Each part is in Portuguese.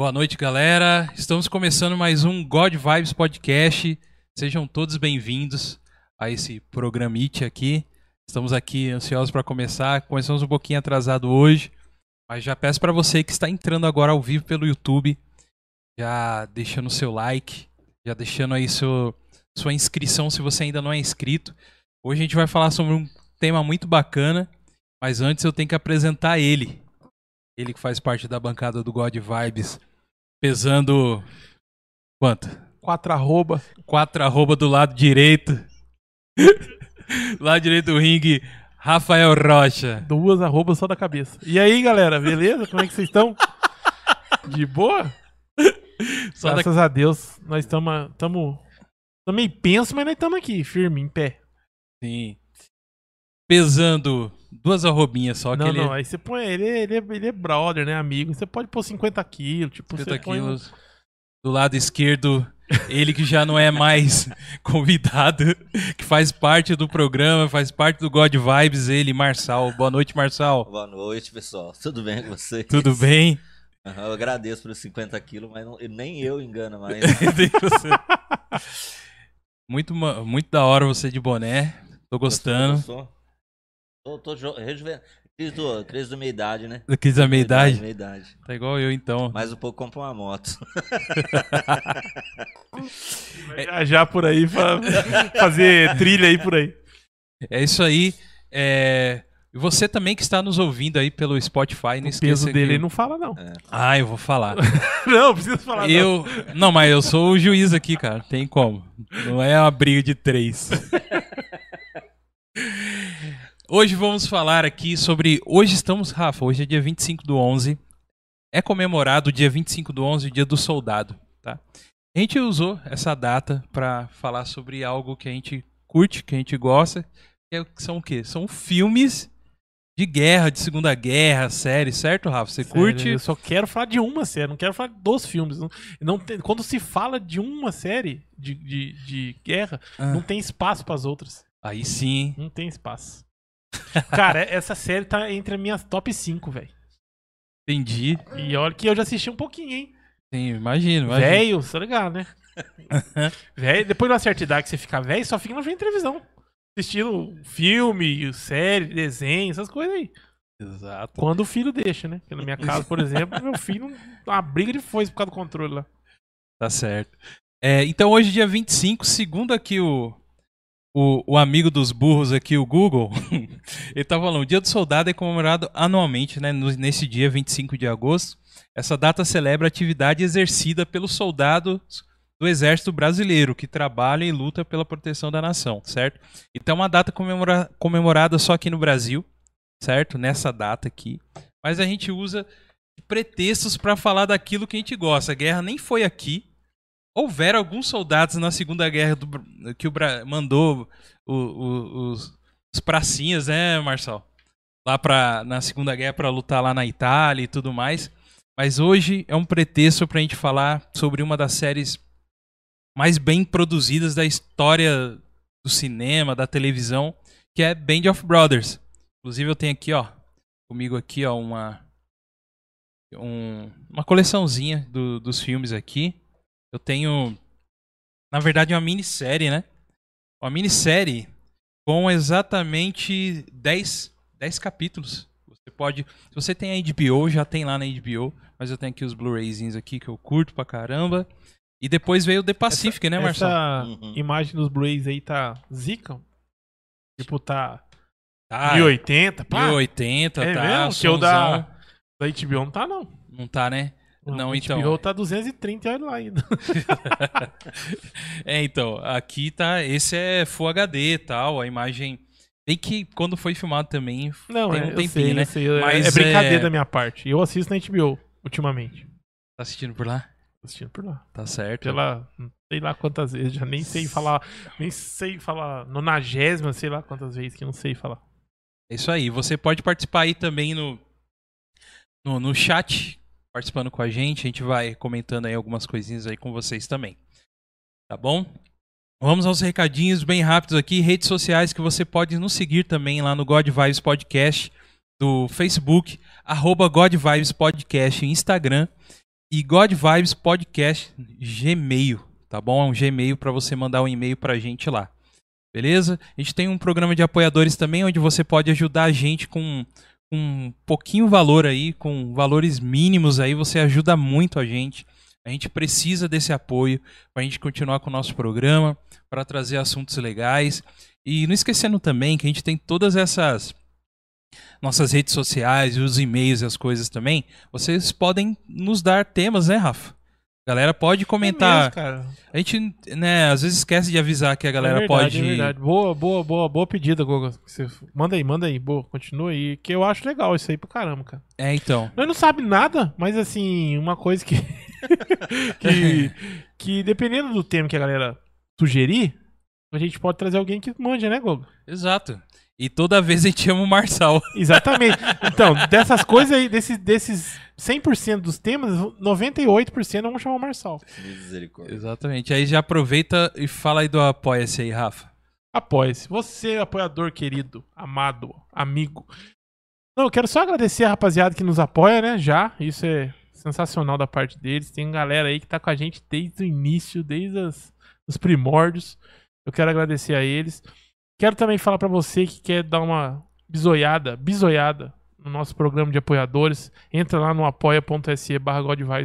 Boa noite, galera. Estamos começando mais um God Vibes Podcast. Sejam todos bem-vindos a esse programite aqui. Estamos aqui ansiosos para começar. Começamos um pouquinho atrasado hoje, mas já peço para você que está entrando agora ao vivo pelo YouTube, já deixando o seu like, já deixando aí seu, sua inscrição se você ainda não é inscrito. Hoje a gente vai falar sobre um tema muito bacana, mas antes eu tenho que apresentar ele. Ele que faz parte da bancada do God Vibes, pesando quanto? Quatro arroba. Quatro arroba do lado direito. lado direito do ringue, Rafael Rocha. Duas arrobas só da cabeça. E aí, galera, beleza? Como é que vocês estão? De boa? Só Graças a Deus, nós estamos estamos meio penso, mas nós estamos aqui, firme, em pé. Sim. Pesando duas arrobinhas só. não, que ele... não, aí você põe, ele, é- ele, é, ele é brother, né, amigo? Você pode pôr 50 quilos, tipo, 50 você põe quilos. Do lado esquerdo, ele que já não é mais convidado, que faz parte do programa, faz parte do God Vibes, ele, Marçal. Boa noite, Marçal. Boa noite, pessoal. Tudo bem com vocês? Tudo bem? Eu agradeço pelos 50 quilos, mas não- nem eu engano mais. muito, muito da hora você de boné. Tô gostando. Eu sou- Tô, tô rejuven... Cris do, crise da minha idade, né? Daqui da meia idade. Meia idade. Tá igual eu, então. Mais um pouco compra uma moto. viajar por aí, pra fazer trilha aí por aí. É isso aí. É... e Você também que está nos ouvindo aí pelo Spotify, não O esqueça peso que- dele ele não fala, não. Ah, eu vou falar. Não, precisa falar, não. Eu. Não, mas eu sou o juiz aqui, cara. Tem como. Não é uma briga de três. Hoje vamos falar aqui sobre. Hoje estamos, Rafa, hoje é dia 25 do 11. É comemorado o dia 25 do 11, o dia do soldado, tá? A gente usou essa data para falar sobre algo que a gente curte, que a gente gosta. Que é- que são o quê? São filmes de guerra, de Segunda Guerra, séries, certo, Rafa? Você Sério, curte? Eu só quero falar de uma série, não quero falar dos filmes. Não, não tem- quando se fala de uma série de, de, de guerra, Ah. não tem espaço pras outras. Aí sim. Não tem espaço. Cara, essa série tá entre as minhas top 5, velho. Entendi. E olha que eu já assisti um pouquinho, hein? Sim, imagino. imagino. Velho, tá ligado, né? velho, depois de uma certa idade que você fica velho, só fica na frente televisão. Assistindo filme, série, desenho, essas coisas aí. Exato. Quando o filho deixa, né? Porque na minha casa, por exemplo, meu filho, uma briga de foice por causa do controle lá. Tá certo. É, então hoje, dia 25, segundo aqui o, o, o amigo dos burros aqui, o Google, ele tá falando, o Dia do Soldado é comemorado anualmente, né, nesse dia 25 de agosto. Essa data celebra a atividade exercida pelos soldados do Exército Brasileiro, que trabalham e lutam pela proteção da nação, certo? Então é uma data comemora- comemorada só aqui no Brasil, certo? Nessa data aqui. Mas a gente usa pretextos para falar daquilo que a gente gosta. A guerra nem foi aqui. Houveram alguns soldados na Segunda Guerra do que o Bra- mandou o- o- os, os pracinhas, né, Marçal? Lá pra, na Segunda Guerra para lutar lá na Itália e tudo mais. Mas hoje é um pretexto pra gente falar sobre uma das séries mais bem produzidas da história do cinema, da televisão, que é Band of Brothers. Inclusive eu tenho aqui, ó, comigo aqui, ó, uma um- uma coleçãozinha do- dos filmes aqui. Eu tenho, na verdade, uma minissérie, né? Uma minissérie com exatamente 10, 10 capítulos. Você pode. Se você tem a HBO, já tem lá na HBO. Mas eu tenho aqui os Blu-rayzinhos aqui que eu curto pra caramba. E depois veio o The Pacific, né, Marcelo? Essa Uhum. imagem dos Blu-rays aí tá zica? Tipo, tá Tá, 1080, pá. 1080, é tá? mesmo? Que o da, da HBO não tá, não. Não tá, né? Não, o então. HBO tá 230 e olha lá ainda. É, então, aqui tá. Esse é Full HD e tal, a imagem. Bem que quando foi filmado também. Não, tem é, um tempinho, sei, né? sei. É- Mas, é brincadeira é- da minha parte. Eu assisto na HBO, ultimamente. Tá assistindo por lá? Tô assistindo por lá. Tá certo. Pela. Sei lá quantas vezes, já nem sei falar. Nem sei falar. Nonagésima, sei lá quantas vezes que eu não sei falar. É isso aí. Você pode participar aí também no, no, no chat, participando com a gente. A gente vai comentando aí algumas coisinhas aí com vocês também. Tá bom? Vamos aos recadinhos bem rápidos aqui. Redes sociais que você pode nos seguir também lá no God Vibes Podcast, do Facebook, arroba God Vibes Podcast, Instagram. e God Vibes Podcast Gmail, tá bom? É um Gmail para você mandar um e-mail pra gente lá. Beleza? A gente tem um programa de apoiadores também, onde você pode ajudar a gente com um pouquinho valor aí, com valores mínimos aí, você ajuda muito a gente. A gente precisa desse apoio para a gente continuar com o nosso programa, para trazer assuntos legais. E não esquecendo também que a gente tem todas essas nossas redes sociais os e-mails e as coisas também. Vocês podem nos dar temas, né, Rafa? A galera pode comentar. É mesmo. A gente, né, às vezes esquece de avisar que a galera é verdade, pode. É verdade. Boa, boa, boa, boa pedida, Goga. Você- Manda aí, manda aí. Boa, continua aí. Que eu acho legal isso aí pro caramba, cara. É, então. Nós não sabe nada, mas assim, uma coisa que. que, que dependendo do tema que a galera sugerir, a gente pode trazer alguém que manja, né, Goga? Exato. E toda vez a gente chama o Marçal. Exatamente. Então, dessas coisas aí, desses, desses 100% dos temas, 98% vamos chamar o Marçal. Misericórdia. Exatamente. Aí já aproveita e fala aí do Apoia-se aí, Rafa. Apoie-se. Você, apoiador querido, amado, amigo. Não, eu quero só agradecer a rapaziada que nos apoia, né? Já. Isso é sensacional da parte deles. Tem galera aí que tá com a gente desde o início, desde as, os primórdios. Eu quero agradecer a eles. Quero também falar pra você que quer dar uma bisoiada, bisoiada no nosso programa de apoiadores. Entra lá no apoia.se barra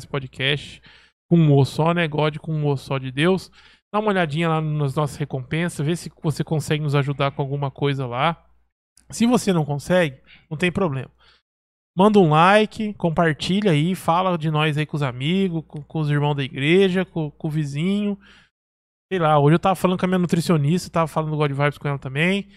Podcast. Com um O só, né? God com um O só de Deus. Dá uma olhadinha lá nas nossas recompensas, vê se você consegue nos ajudar com alguma coisa lá. Se você não consegue, não tem problema. Manda um like, compartilha aí, fala de nós aí com os amigos, com, com os irmãos da igreja, com, com o vizinho. Sei lá, hoje eu tava falando com a minha nutricionista, tava falando do God Vibes com ela também.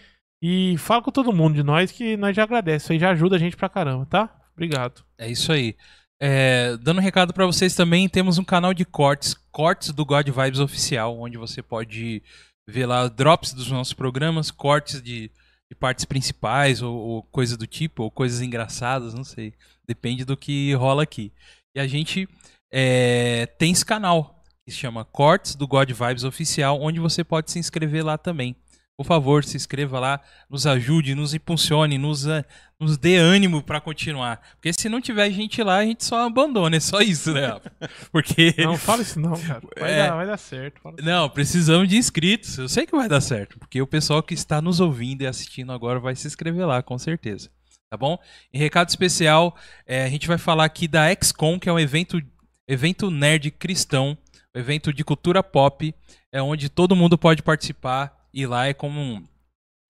E fala com todo mundo de nós que nós já agradece. Aí já ajuda a gente pra caramba, tá? Obrigado. É isso aí. É, dando um recado pra vocês também, temos um canal de cortes, cortes do God Vibes oficial, onde você pode ver lá drops dos nossos programas, cortes de, de partes principais ou, ou coisa do tipo, ou coisas engraçadas, não sei. Depende do que rola aqui. E a gente é, tem esse canal que se chama Cortes do God Vibes Oficial, onde você pode se inscrever lá também. Por favor, se inscreva lá, nos ajude, nos impulsione, nos, ah, nos dê ânimo pra continuar. Porque se não tiver gente lá, a gente só abandona, é só isso, né? Porque. Não, fala isso não, cara. Vai, É. dar, vai dar certo. Não, precisamos de inscritos. Eu sei que vai dar certo, porque o pessoal que está nos ouvindo e assistindo agora vai se inscrever lá, com certeza. Tá bom? Em recado especial, é, a gente vai falar aqui da XCOM, que é um evento, evento nerd cristão, um evento de cultura pop, é onde todo mundo pode participar e lá é como um-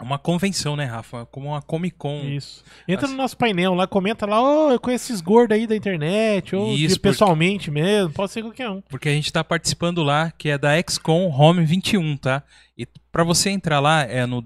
uma convenção, né, Rafa? Como uma Comic Con. Isso. Entra Assim. no nosso painel lá, comenta lá, ô, eu conheço esses gordos aí da internet, ou Isso, pessoalmente mesmo, pode ser qualquer um. porque a gente está participando lá, que é da XCOM Home 21, tá? E para você entrar lá é no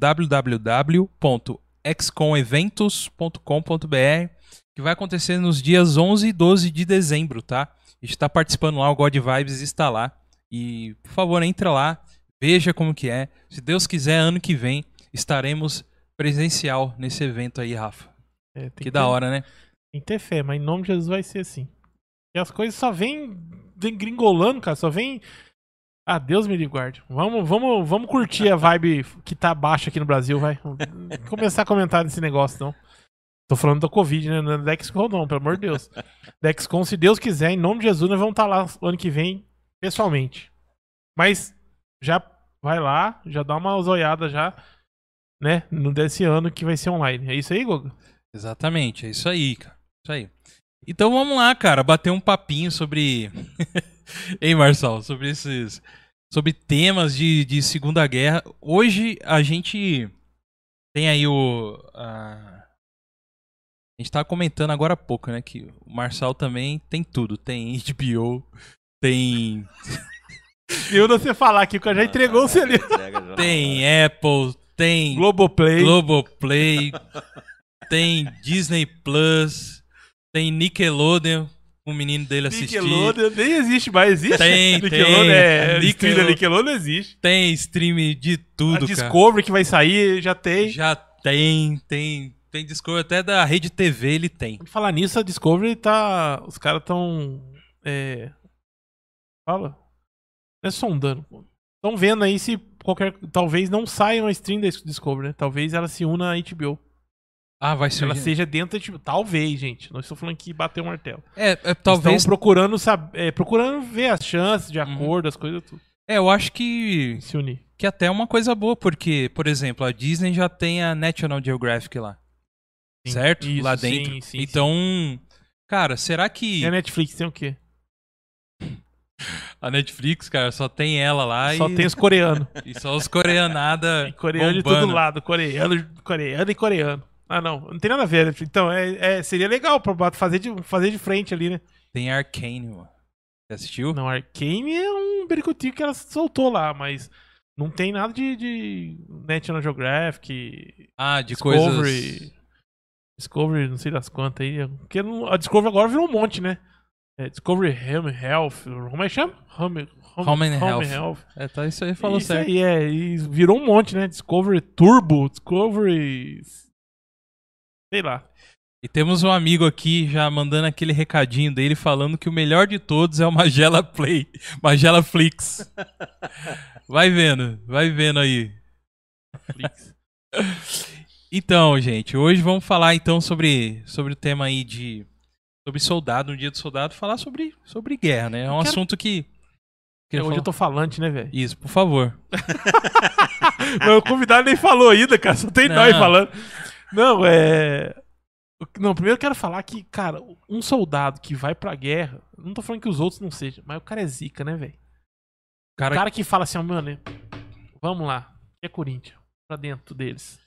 www.xcomeventos.com.br, que vai acontecer nos dias 11 e 12 de dezembro, tá? A gente está participando lá, o God Vibes está lá. E, por favor, entra lá, veja como que é. Se Deus quiser, ano que vem estaremos presencial nesse evento aí, Rafa. É, Que ter- da hora, né? Tem que ter fé, mas em nome de Jesus vai ser assim. E as coisas só vêm gringolando, cara, só vem. Ah, Deus me guarde. Vamos, vamos, vamos curtir a vibe que tá baixa aqui no Brasil, vai. Vamos começar a comentar nesse negócio, não. Tô falando da Covid, né? Não é Dexcom, não, pelo amor de Deus. Dexcom, se Deus quiser, em nome de Jesus, nós vamos estar lá ano que vem, pessoalmente. Mas já vai lá, já dá uma zoiada já, né? No desse ano que vai ser online. É isso aí, Goga? Exatamente, é isso aí, cara. Isso aí. Então vamos lá, cara, bater um papinho sobre. Ei, Marçal, sobre esses. Sobre temas de, de Segunda Guerra. Hoje a gente tem aí o. A gente tava comentando agora há pouco, né? Que o Marçal também tem tudo. Tem HBO, tem. Eu não sei falar aqui, porque já entregou o ali. Entrega já. Tem Apple, tem Globoplay. Globoplay, tem Disney Plus, tem Nickelodeon, o menino dele assistir. Nickelodeon nem existe mais, existe? Tem, Nickelodeon tem. é. Nickel- Stream da Nickelodeon existe. Tem stream de tudo, a cara. Discovery que vai sair já tem. Já tem, tem, tem Discovery até da Rede TV ele tem. Falar nisso, a Discovery tá. Os caras tão. É. Fala. Não é sondando. Estão vendo aí se qualquer. Talvez não saia uma stream da Discovery, né? Talvez ela se una à HBO. Ah, vai ser. ela seja dentro, tipo, talvez, gente. Não estou falando que bateu o martelo. É, é, Estão talvez. procurando, sab... é, procurando ver as chances de Uhum. acordo, as coisas tudo. É, eu acho que Se unir. que até é uma coisa boa, porque, por exemplo, a Disney já tem a National Geographic lá. Sim. certo? Isso, lá dentro. sim, sim. então, cara, será que E a Netflix tem o quê? a Netflix, cara, só tem ela lá Só e, tem os coreanos. e só os coreanada E coreano de bombando. todo lado. Coreano, coreano e coreano. Ah, não. Não tem nada a ver. Então, é, é- seria legal pra fazer de, fazer de frente ali, né? Tem Arcane, mano. Você assistiu? Não, Arcane é um bericotinho que ela soltou lá, mas não tem nada de, de National Geographic, Ah, de Discovery. coisas. Discovery, não sei das quantas aí. Porque a Discovery agora virou um monte, né? É, Discovery Home Health. Como é que chama? Home, Home and Health. É, tá, isso aí falou Isso certo. aí, é. E virou um monte, né? Discovery Turbo, Discovery. Sei lá. E temos um amigo aqui já mandando aquele recadinho dele falando que o melhor de todos é o Magela Play, Magela Flix. Vai vendo, vai vendo aí. Flix. Então, gente, hoje vamos falar então sobre, sobre o tema aí de sobre soldado, no dia do soldado, falar sobre, sobre guerra, né? É um quero- assunto que queria Hoje falar- eu tô falante, né, velho? Isso, por favor. Mas o convidado nem falou ainda, cara. Só tem Não. nós falando. Não, é. Não, primeiro eu quero falar que, cara, um soldado que vai pra guerra. Não tô falando que os outros não sejam, mas o cara é zica, né, velho? O cara, O cara que fala assim, ó, mano, vamos lá. É Corinthians. Pra dentro deles.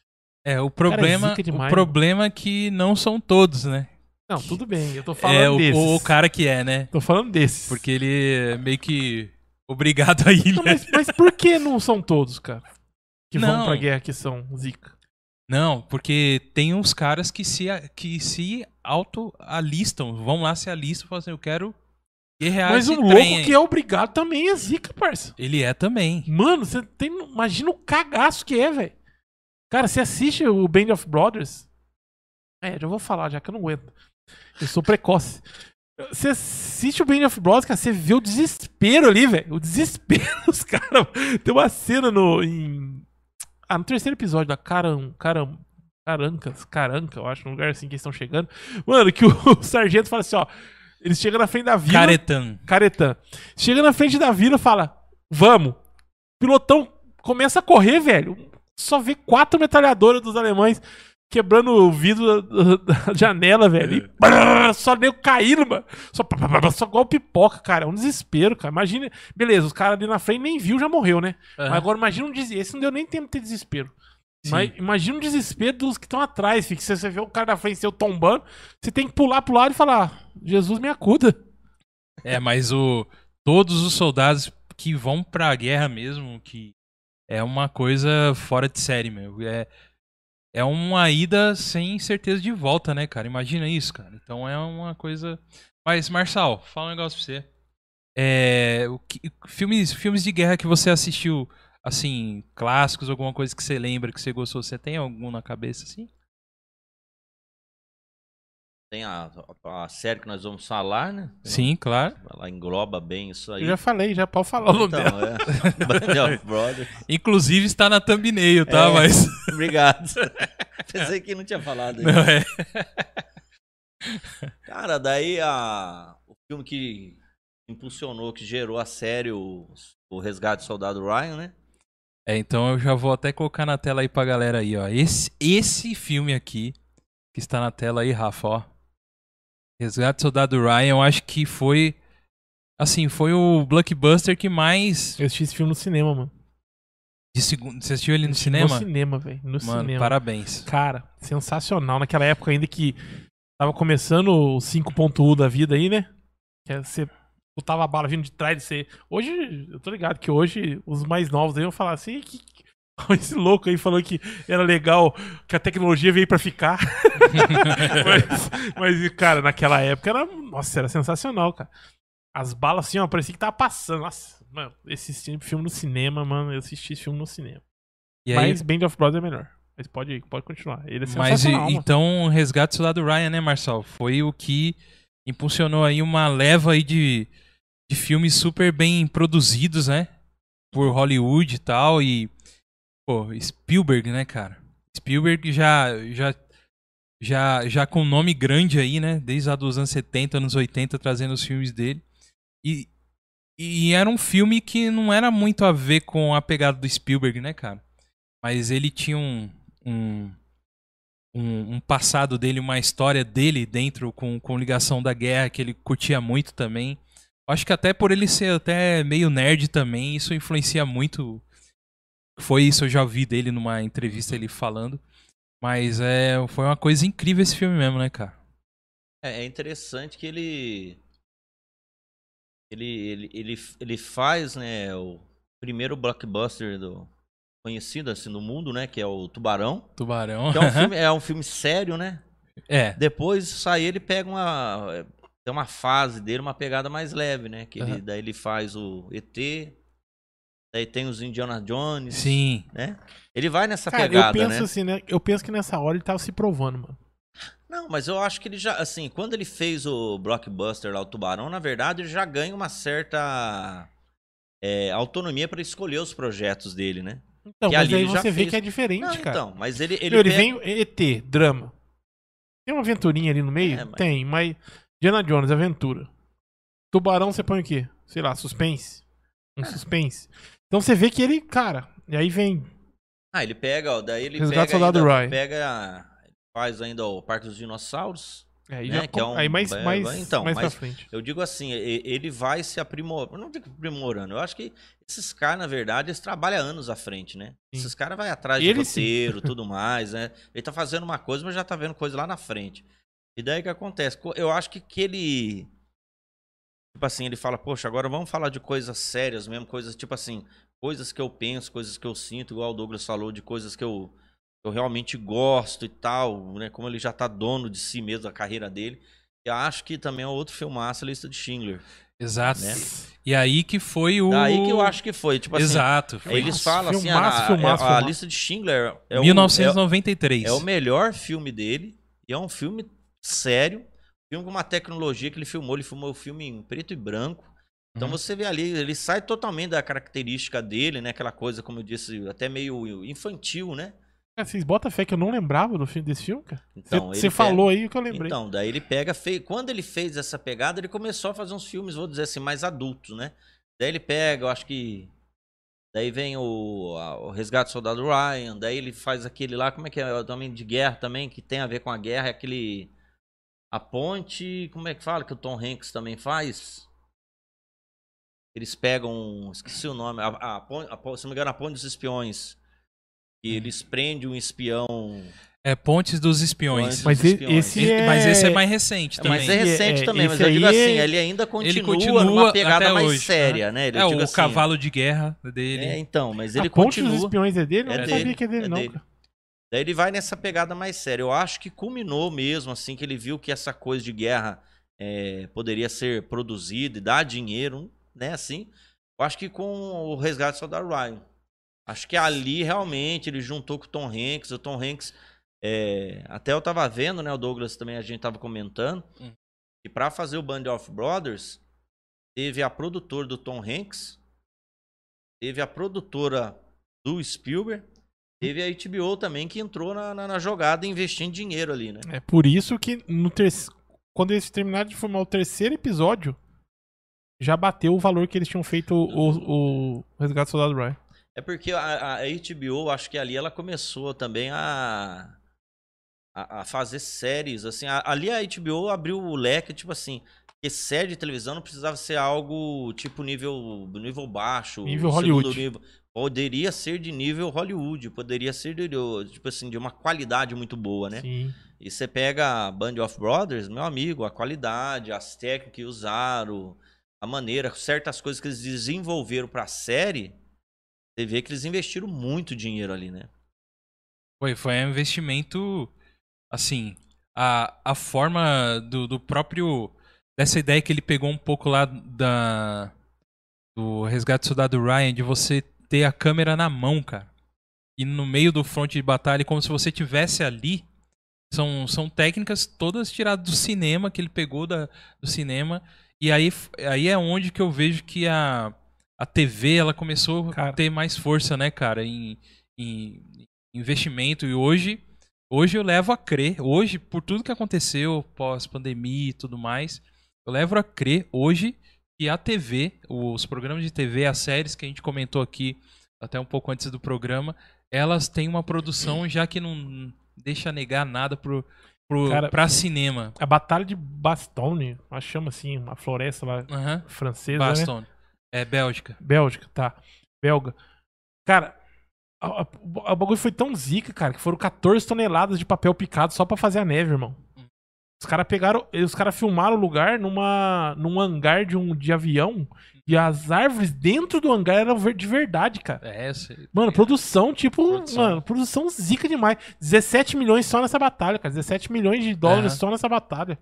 É o problema, zica demais, o problema é que não são todos, né? Não, tudo bem. Eu tô falando É o, desses. o cara que é, né? Tô falando desses. Porque ele é meio que obrigado a ir, Não, né? mas, mas por que não são todos, cara? Que Não. vão pra guerra que são zica. Não, porque tem uns caras que se, que se auto-alistam, vão lá se alistam e falam assim, eu quero guerrear Mas um louco aí. que é obrigado também é zica, parça. Ele é também. Mano, você tem. Imagina o cagaço que é, velho. Cara, você assiste o Band of Brothers? É, já vou falar, já que eu não aguento. Eu sou precoce. Você assiste o Band of Brothers, cara, você vê o desespero ali, velho. O desespero dos caras. Tem uma cena no. Em... Ah, no terceiro episódio da Caram. Caram. Carancas, Caranca, eu acho, um lugar assim que eles estão chegando. Mano, que o, sargento fala assim, ó. Eles chegam na frente da vila. Caretan. Caretã. Chega na frente da vila e fala: Vamos. O pilotão começa a correr, velho. Só vê quatro metralhadoras dos alemães quebrando o vidro da, da janela, velho. E brrr, só nego caindo, mano. Só, só igual pipoca, cara. É um desespero, cara. Imagina. Beleza, os caras ali na frente nem viu, já morreu, né? Mas Aham. agora imagina um desespero. Esse não deu nem tempo de ter desespero. Sim. Mas imagina um desespero dos que estão atrás, filho. Se você vê o cara na frente seu tombando, você tem que pular pro lado e falar: Jesus me acuda. É, mas o todos os soldados que vão pra guerra mesmo, que é uma coisa fora de série, meu. É, é uma ida sem certeza de volta, né, cara? Imagina isso, cara. Então é uma coisa. Mas, Marçal, fala um negócio pra você. É, o que- filmes, filmes de guerra que você assistiu, assim, clássicos, alguma coisa que você lembra, que você gostou, você tem algum na cabeça, assim? Tem a, a série que nós vamos falar, né? Sim, claro. Ela engloba bem isso aí. Eu já falei, já pode falar o nome então, dela. é. Band of Brothers. Inclusive está na thumbnail, tá? É. Mas. Obrigado. Pensei que não tinha falado. Não é. Cara, daí a, o filme que impulsionou, que gerou a série, o, o Resgate do Soldado Ryan, né? É, então eu já vou até colocar na tela aí pra galera aí, ó. Esse, esse filme aqui, que está na tela aí, Rafa, ó. Resgate do Soldado Ryan, eu acho que foi. Assim, foi o blockbuster que mais. Eu assisti esse filme no cinema, mano. De segundo, você assistiu ele no cinema? No cinema, velho. No Mano, cinema. parabéns. Cara, sensacional. Naquela época ainda que tava começando o 5.1 da vida aí, né? Que é você botava a bala vindo de trás de você. Hoje, eu tô ligado que hoje os mais novos aí vão falar assim, que- esse louco aí falou que era legal, que a tecnologia veio pra ficar. mas, mas, cara, naquela época era, nossa, era sensacional, cara. As balas assim, ó, parecia que tava passando. Nossa, mano, esse filme no cinema, mano, eu assisti esse filme no cinema. E aí, Mas Band of Brothers é melhor. Mas pode, pode continuar. Ele é mas e- então, Resgate do Soldado Ryan, né, Marçal? Foi o que impulsionou aí uma leva aí de, de filmes super bem produzidos, né? Por Hollywood e tal. E, pô, Spielberg, né, cara? Spielberg já, já já, já com nome grande aí, né? Desde lá dos anos 70, anos 80, trazendo os filmes dele. E, e era um filme que não era muito a ver com a pegada do Spielberg, né, cara? Mas ele tinha um, um, um, um passado dele, uma história dele dentro com, com ligação da guerra que ele curtia muito também. Acho que até por ele ser até meio nerd também, isso influencia muito. Foi isso, eu já ouvi dele numa entrevista ele falando. Mas é, foi uma coisa incrível esse filme mesmo, né, cara? É, é interessante que ele ele, ele, ele, ele faz, né, o primeiro blockbuster do conhecido assim no mundo, né, que é o Tubarão. Tubarão. Que é um filme, é um filme sério, né? É. Depois aí ele pega uma tem uma fase dele, uma pegada mais leve, né? Que ele, Aham. daí ele faz o ET, daí tem os Indiana Jones, Sim. né? Ele vai nessa Cara, pegada, eu penso né? assim, né? Eu penso que nessa hora ele tava se provando, mano. Não, mas eu acho que ele já, assim, quando ele fez o blockbuster lá, o Tubarão, na verdade ele já ganha uma certa é, autonomia para escolher os projetos dele, né? Então, Que mas ali aí você vê fez. que é diferente, Não, cara. então, mas ele ele, Meu, ele pega- vem ET, drama. Tem uma aventurinha ali no meio? É, mas- Tem, mas. Diana Jones, aventura. Tubarão, você põe o quê? Sei lá, suspense. Um É. suspense. Então você vê que ele, cara. E aí vem. Ah, ele pega, ó, daí ele Resgate pega, Soldado ainda, Ryan. pega faz ainda o Parque dos Dinossauros. Aí, Né, já, que é um- aí mais, é, mais, então, mais mas- pra frente. Eu digo assim, ele vai se aprimorando. Não digo aprimorando. Eu acho que esses caras, na verdade, eles trabalham anos à frente, né? Sim. Esses caras vão atrás de sim. roteiro, tudo mais, né? Ele tá fazendo uma coisa, mas já tá vendo coisa lá na frente. E daí o que acontece? Co- Eu acho que, que ele. Tipo assim, ele fala, poxa, agora vamos falar de coisas sérias mesmo, coisas tipo assim, coisas que eu penso, coisas que eu sinto, igual o Douglas falou, de coisas que eu, eu realmente gosto e tal, né? Como ele já tá dono de si mesmo, da carreira dele. Eu acho que também é outro filmaço, a lista de Schindler. Exato. Né? E aí que foi o. Daí que eu acho que foi, tipo assim, Exato. Foi eles Filmaço, falam assim, filmaço, a, filmaço, a- a filmaço. lista de Schindler é o, 1993. é, é o melhor filme dele, e é um filme sério, filme com uma tecnologia que ele filmou, ele filmou o filme em preto e branco. Então Uhum. você vê ali, ele sai totalmente da característica dele, né? Aquela coisa, como eu disse, até meio infantil, né? Cara, vocês botam fé que eu não lembrava do filme, desse filme, cara? Então, Você falou aí que eu lembrei. Então, daí ele pega, fe... quando ele fez essa pegada, ele começou a fazer uns filmes, vou dizer assim, mais adultos, né? Daí ele pega, eu acho que. Daí vem o, a- o Resgate do Soldado Ryan, daí ele faz aquele lá, como é que é? O Homem de Guerra também, que tem a ver com a guerra, é aquele. A Ponte, como é que fala? Que o Tom Hanks também faz? Eles pegam. Esqueci o nome. A, a, a se não me engano, a Ponte dos Espiões. Que eles prendem um espião. É Pontes dos Espiões. Pontes Mas dos e- Espiões. esse é... Mas esse é mais recente É, também. mas é recente é, também, mas eu digo assim, é- ele ainda continua, continua numa pegada mais hoje, séria, né? Ele, é eu o assim, cavalo de guerra dele. É, então, mas ele a Ponte dos continua. Espiões é dele? Eu É não dele, sabia que é dele, é não, dele. Daí ele vai nessa pegada mais séria. Eu acho que culminou mesmo, assim, que ele viu que essa coisa de guerra é, poderia ser produzida e dar dinheiro, né, assim. Eu acho que com o Resgate do Soldado Ryan. Acho que ali, realmente, ele juntou com o Tom Hanks. O Tom Hanks, é, até eu tava vendo, né, o Douglas também, a gente tava comentando, Hum. que pra fazer o Band of Brothers, teve a produtora do Tom Hanks, teve a produtora do Spielberg, teve a HBO também que entrou na, na, na jogada investindo dinheiro ali, né? É por isso que no ter... quando eles terminaram de filmar o terceiro episódio, já bateu o valor que eles tinham feito o, o, o Resgate do Soldado Ryan. É porque a, a HBO, acho que ali ela começou também a, a, a fazer séries, assim, a- ali a HBO abriu o leque, tipo assim, que série de televisão não precisava ser algo tipo nível, nível baixo, Nível Hollywood. nível. Poderia ser de nível Hollywood, poderia ser de, tipo assim, de uma qualidade muito boa, né? Sim. E você pega a Band of Brothers, meu amigo, a qualidade, as técnicas que usaram, a maneira, certas coisas que eles desenvolveram pra série, você vê que eles investiram muito dinheiro ali, né? Foi, foi um investimento. Assim, a, a forma do, do próprio. Dessa ideia que ele pegou um pouco lá da. Do Resgate do Soldado Ryan, de você ter a câmera na mão, cara. E no meio do fronte de batalha, como se você tivesse ali. São, são técnicas todas tiradas do cinema, que ele pegou da, do cinema. E aí, aí é onde que eu vejo que a, a TV ela começou Cara. a ter mais força, né, cara, em, em investimento. E hoje Hoje eu levo a crer, hoje, por tudo que aconteceu pós-pandemia e tudo mais, eu levo a crer hoje que a TV, os programas de TV, as séries que a gente comentou aqui até um pouco antes do programa, elas têm uma produção já que não deixa negar nada pro, pro, Cara, pra cinema. A Batalha de Bastogne, ela chama assim, uma floresta lá Aham. francesa, né? Baston. É Bélgica. Bélgica, tá. Belga. Cara, o bagulho foi tão zica, cara, que foram 14 toneladas de papel picado só pra fazer a neve, irmão. Os caras pegaram, os caras filmaram o lugar numa num hangar de um de avião e as árvores dentro do hangar eram de verdade, cara. É essa. Mano, produção, tipo, Produção. mano, produção zica demais. 17 milhões só nessa batalha, cara. 17 milhões de dólares Aham. só nessa batalha.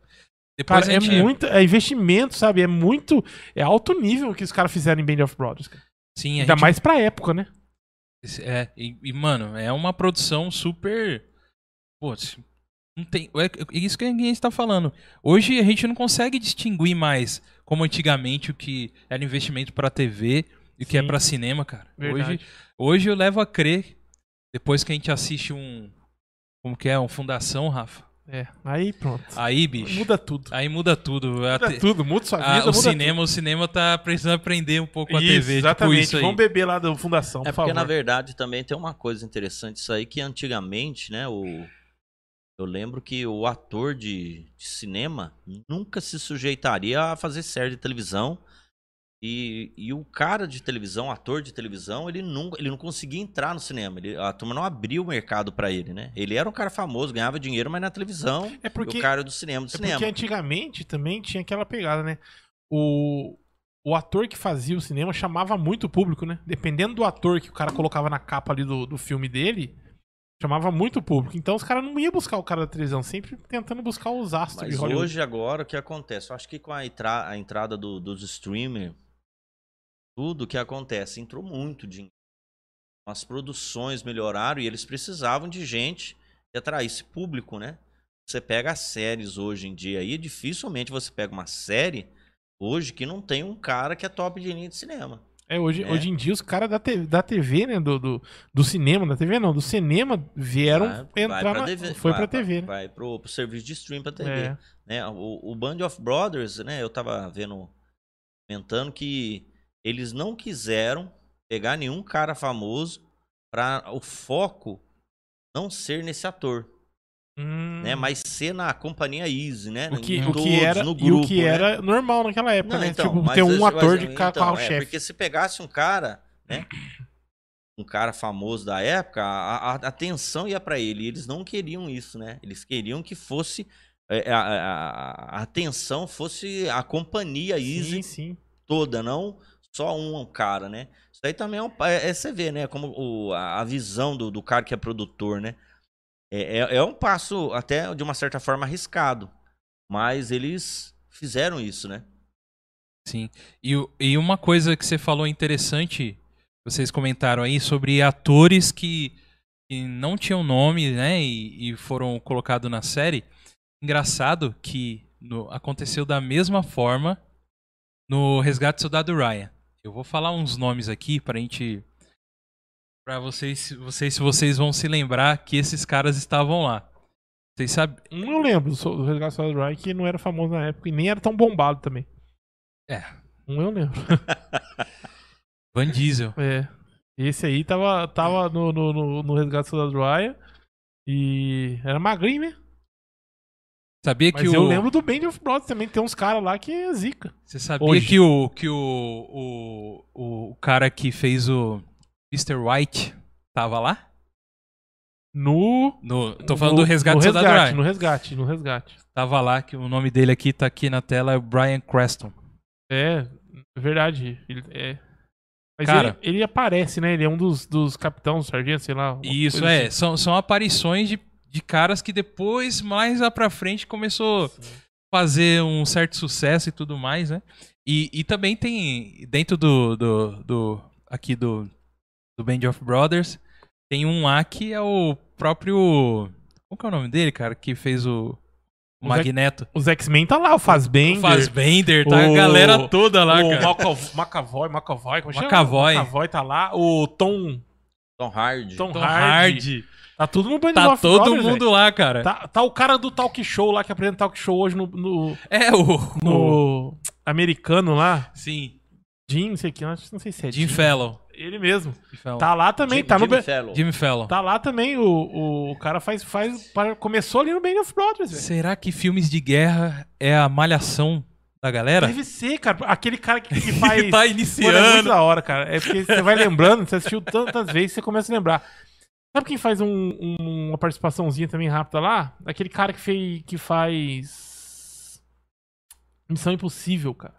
Depois Cara, a gente... é muito, é investimento, sabe? É muito, é alto nível o que os caras fizeram em Band of Brothers, cara. Sim, Ainda gente mais pra época, né? É, e, e, mano, é uma produção super. Pô, não tem. É é isso que a gente tá falando. Hoje a gente não consegue distinguir mais, como antigamente, o que era investimento pra TV e o que é pra cinema, cara. Hoje, Verdade. hoje eu levo a crer, depois que a gente assiste um. Como que é? Um Fundação, Rafa. É, aí pronto. Aí, bicho. Muda tudo. Aí muda tudo. Muda te- tudo, muda sua a- vida, o muda cinema, o cinema tá precisando aprender um pouco tudo. com a TV. exatamente. Tipo isso aí. Vamos beber lá da fundação, É por porque, favor. na verdade, também tem uma coisa interessante isso aí, que antigamente, né, o... Eu lembro que o ator de, de cinema nunca se sujeitaria a fazer série de televisão. E, e o cara de televisão, ator de televisão, ele não, ele não conseguia entrar no cinema. Ele- a turma não abriu o mercado pra ele, né? Ele era um cara famoso, ganhava dinheiro, mas na televisão. É porque, e o cara do cinema, do é cinema. porque antigamente também tinha aquela pegada, né? O, o ator que fazia o cinema chamava muito o público, né? Dependendo do ator que o cara colocava na capa ali do, do filme dele, chamava muito público. Então os caras não iam buscar o cara da televisão, sempre tentando buscar os astros de Mas Hollywood. hoje, agora, o que acontece? Eu acho que com a, entra- a entrada do- dos streamers, tudo que acontece, entrou muito dinheiro. As produções melhoraram e eles precisavam de gente que atraísse público, né? Você pega as séries hoje em dia aí, dificilmente você pega uma série hoje que não tem um cara que é top de linha de cinema. É, hoje, É. hoje em dia os caras da, te- da TV, né? Do, do, do cinema, da TV não, do cinema vieram Vai- entrar vai pra na, TV, Foi vai- pra TV, né? Vai pro, pro serviço de stream pra TV. É. né? O, o Band of Brothers, né? Eu tava vendo, comentando que eles não quiseram pegar nenhum cara famoso para o foco não ser nesse ator, Hum. né? Mas ser na companhia Easy, né? O que, Em o que era, no e o grupo, que né? era normal naquela época, Não, né? então, tipo, ter um ator de então, carro é, chefe. porque se pegasse um cara, né? Um cara famoso da época, a, a- atenção ia pra ele. E eles não queriam isso, né? Eles queriam que fosse é, a, a- a- a atenção fosse a companhia Easy Sim, sim. toda, não só um cara, né? Isso aí também é, um, é, é você vê, né? Como o- a, a visão do, do cara que é produtor, né? É, é, é um passo até de uma certa forma arriscado, mas eles fizeram isso, né? Sim. E, e uma coisa que você falou interessante, vocês comentaram aí sobre atores que, que não tinham nome, né? E, e foram colocados na série. Engraçado que no- aconteceu da mesma forma no Resgate do Soldado Ryan. Eu vou falar uns nomes aqui pra gente. Pra vocês, vocês, se vocês vão se lembrar que esses caras estavam lá. Vocês sabem. Um eu lembro do Resgate do que não era famoso na época e nem era tão bombado também. É. Um eu lembro. Van Diesel. É. Esse aí tava, tava no, no, no, no Resgate do Soldado Ryan e era magrinho, né? Sabia Mas que eu o. lembro do Band of Brothers também, tem uns caras lá que é zica. Você sabia Hoje. que o que o, o, o cara que fez o Mr. White tava lá? No. No, tô falando no- do Resgate no resgate, no resgate, no resgate. Tava lá, que o nome dele aqui tá aqui na tela, é o Brian Creston. É, verdade. Ele, é. Mas Cara- ele, ele aparece, né? Ele é um dos, dos capitães, sargentos, sei lá. Isso, é. assim. São, são aparições de, de caras que depois, mais lá pra frente, começou a fazer um certo sucesso e tudo mais, né? E, e também tem, dentro do, do, do aqui do, do Band of Brothers, tem um lá que é o próprio... Qual que é o nome dele, cara? Que fez o, o O Magneto. Os X-Men tá lá, o Fazbender. O Fassbender, tá o- a galera toda lá, o cara. Malcov- McAvoy, McAvoy, como chama? McAvoy. McAvoy tá lá. O Tom. Tom Hardy. Tom Tom Hardy. Hardy. Tá tudo no Band Tá of todo Brothers, mundo lá, cara. Tá, tá o cara do talk show lá, que apresenta talk show hoje no, no, É o, o- no americano lá. Sim, Jim, não sei o que, não sei se é Jim Jim. Fallon. Ele mesmo. Tá lá também, Jim- tá no Jimmy Fallon. Jimmy Fallon. Tá lá também, o, o, o cara faz, faz. para- Começou ali no Band of Brothers, velho. Será que filmes de guerra é a malhação da galera? Deve ser, cara. Aquele cara que, que faz. tá Mano, é muito iniciando. da hora, cara. É porque você vai lembrando, você assistiu tantas vezes, você começa a lembrar. Sabe quem faz um- um- uma participaçãozinha também rápida lá? Aquele cara que, fez, que faz. Missão Impossível, cara.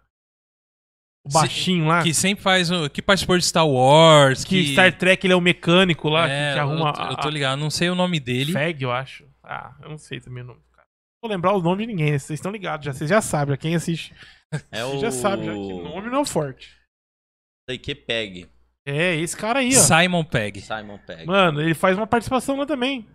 O Se- baixinho lá. Que sempre faz o. Que participou de Star Wars. Que, Que, Star Trek ele é o mecânico lá, É, que, que arruma. Eu, eu tô ligado, não sei o nome dele. Feg, eu acho. Ah, eu não sei também o nome do cara. Não vou lembrar o nome de ninguém, né? vocês estão ligados já. Vocês já sabem, já quem assiste É o... já sabe já que nome não é forte. Sei que Peg. É, esse cara aí, ó. Simon Pegg. Simon Peg. Mano, ele faz uma participação lá também.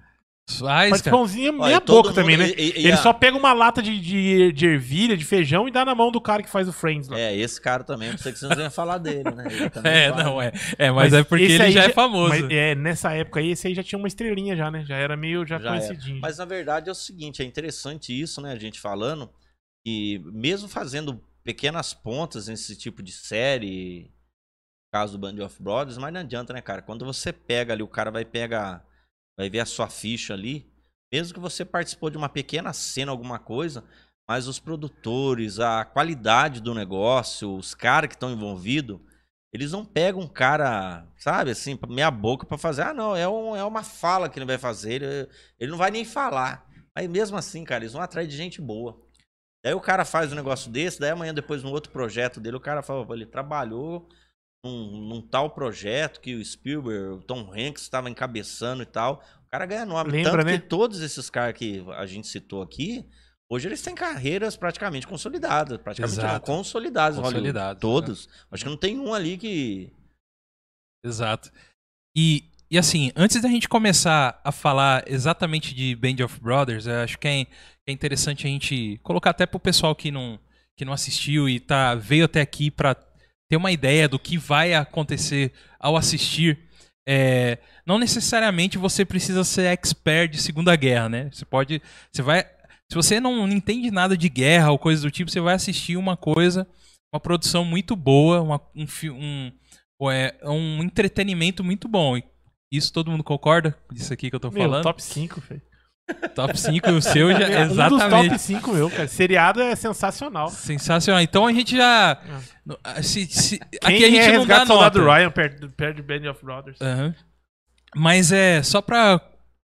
Faz, cara. Participaçãozinha Olha, meia todo boca também, mundo- né? e- e- e ele a- só pega uma lata de, de, de ervilha, de feijão e dá na mão do cara que faz o Friends lá. É, esse cara também, eu pensei que vocês não iam falar dele, né? É, fala. não, é. É, mas, é porque ele aí já é famoso. Mas, é, nessa época aí, esse aí já tinha uma estrelinha já, né? Já era meio já, Já conhecidinho. Mas na verdade é o seguinte, é interessante isso, né? A gente falando que mesmo fazendo pequenas pontas nesse tipo de série, no caso do Band of Brothers, mas não adianta, né, cara? Quando você pega ali, o cara vai pegar, vai ver a sua ficha ali, mesmo que você participou de uma pequena cena, alguma coisa, mas os produtores, a qualidade do negócio, os caras que estão envolvidos, eles não pegam um cara, sabe, assim, meia boca pra fazer. Ah, não, é, um, é uma fala que ele vai fazer. Ele, ele não vai nem falar. Mas mesmo assim, cara, eles vão atrás de gente boa. Daí o cara faz um negócio desse, daí amanhã, depois, no outro projeto dele, o cara fala, "Pô, ele trabalhou num, num tal projeto que o Spielberg, o Tom Hanks estava encabeçando e tal. O cara ganha nome. Lembra, Tanto né? que todos esses caras que a gente citou aqui, hoje eles têm carreiras praticamente consolidadas. Praticamente não, consolidadas. Consolidadas, Todos. Acho que não tem um ali que... Exato. E, e assim, antes da gente começar a falar exatamente de Band of Brothers, eu acho que é, é interessante a gente colocar até pro pessoal que não, que não assistiu e tá, veio até aqui pra ter uma ideia do que vai acontecer ao assistir. É, não necessariamente você precisa ser expert de Segunda Guerra, né? Você pode. Você vai. Se você não entende nada de guerra ou coisa do tipo, você vai assistir uma coisa, uma produção muito boa, uma- um, um, é um entretenimento muito bom. Isso todo mundo concorda? Isso aqui que eu tô Meu, falando? top 5, velho. Top 5, o seu já. É um dos exatamente. top 5, meu, cara. Seriado é sensacional. Sensacional. Então a gente já. no- se- se- aqui a gente é não dá nota. Ryan perto, perto de Band of Brothers? Aham. Mas é só pra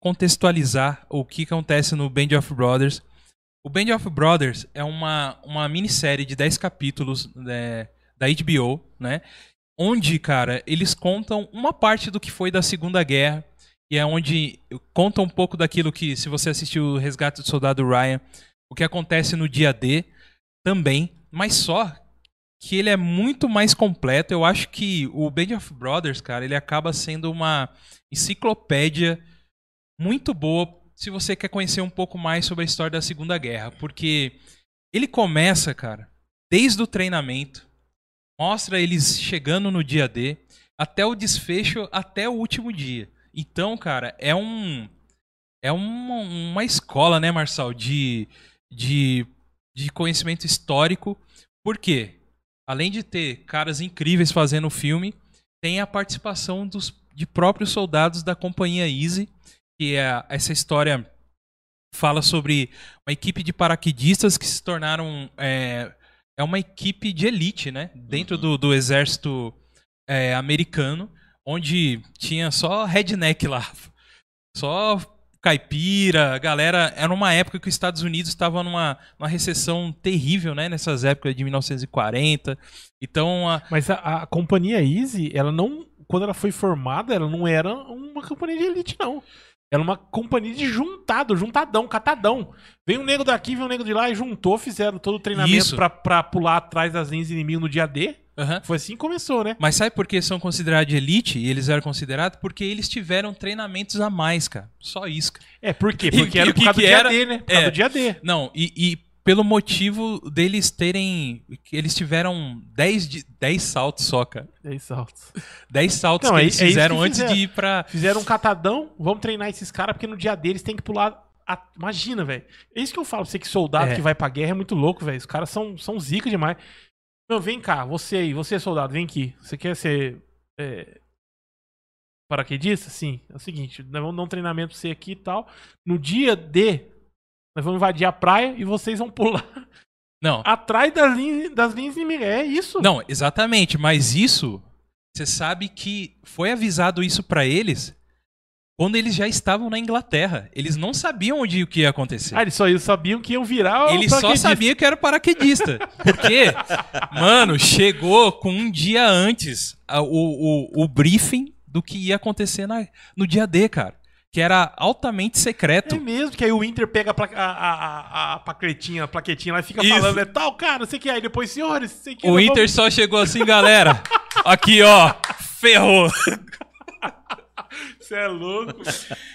contextualizar o que acontece no Band of Brothers. O Band of Brothers é uma, uma minissérie de 10 capítulos né, da HBO, né? Onde, cara, eles contam uma parte do que foi da Segunda Guerra. E é onde conta um pouco daquilo que, se você assistiu o Resgate do Soldado Ryan, o que acontece no dia D também, mas só que ele é muito mais completo. Eu acho que o Band of Brothers, cara, ele acaba sendo uma enciclopédia muito boa se você quer conhecer um pouco mais sobre a história da Segunda Guerra, porque ele começa, cara, desde o treinamento, mostra eles chegando no dia D, até o desfecho, até o último dia. Então, cara, é um é uma, uma escola, né, Marçal, de, de, de conhecimento histórico. Por quê? Além de ter caras incríveis fazendo o filme, tem a participação dos, de próprios soldados da Companhia Easy, que é essa história fala sobre uma equipe de paraquedistas que se tornaram é, é uma equipe de elite, né, dentro Uhum. do, do exército é, americano, onde tinha só redneck lá, só caipira, galera. Era uma época que os Estados Unidos estava numa, numa recessão terrível, né? Nessas épocas de 1940. Então, a, Mas a, a companhia Easy, ela não. Quando ela foi formada, ela não era uma companhia de elite, não. Era uma companhia de juntado, juntadão, catadão. Veio um nego daqui, veio um nego de lá e juntou, fizeram todo o treinamento pra pular atrás das linhas inimigas no dia D. Aham. Foi assim que começou, né? Mas sabe por que são considerados de elite? E eles eram considerados porque eles tiveram treinamentos a mais, cara. Só isso. cara. É, por quê? Porque e era o que que era? D, né? Por É. do dia D. Não, e, e pelo motivo deles terem. que Eles tiveram 10, de, 10 saltos só, cara. É isso, altos. 10 saltos Não, que é- eles é fizeram que antes fizeram. de ir pra. Fizeram um catadão, vamos treinar esses caras, porque no dia deles tem que pular. Imagina, velho. É isso que eu falo pra você que soldado É. que vai pra guerra é muito louco, velho. Os caras são, são zica demais. Meu, vem cá, você aí, você soldado, vem aqui. Você quer ser. É, paraquedista? Sim. É o seguinte, nós vamos dar um treinamento pra você aqui e tal. No dia D, nós vamos invadir a praia e vocês vão pular Não, atrás das linhas, das linhas inimigas. É isso. não, exatamente, mas isso. Você sabe que foi avisado isso pra eles quando eles já estavam na Inglaterra. Eles não sabiam onde o que ia acontecer. Ah, eles só eles sabiam que iam virar o Ele só paraquedista. sabia que era paraquedista. Porque, mano, chegou com um dia antes a- o, o, o briefing do que ia acontecer na- no dia D, cara. Que era altamente secreto. É mesmo, que aí o Inter pega a, a, a, a, plaquetinha, a plaquetinha lá e fica Isso. falando, é tal, cara, sei que aí depois, senhores, sei que O Inter vamos- só chegou assim, galera. Aqui, ó. Ferrou. Você é louco.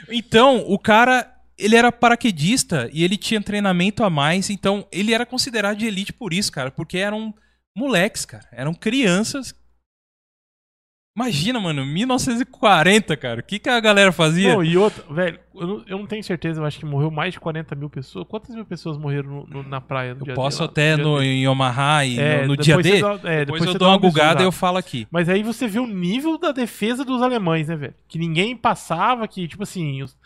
Então, o cara, ele era paraquedista e ele tinha treinamento a mais. Então, ele era considerado de elite por isso, cara. Porque eram moleques, cara. Eram crianças. Imagina, mano, 1940, cara. O que, que a galera fazia? Não, e outra, velho, eu não, eu não tenho certeza, eu acho que morreu mais de 40 mil pessoas. Quantas mil pessoas morreram no- no- na praia no Eu dia posso D lá? até dia no, D? em Omaha e É, no, no dia D. dá- é, depois, depois eu você dou uma bugada e eu falo aqui. Mas aí você vê o nível da defesa dos alemães, né, velho? Que ninguém passava, que, tipo assim, os-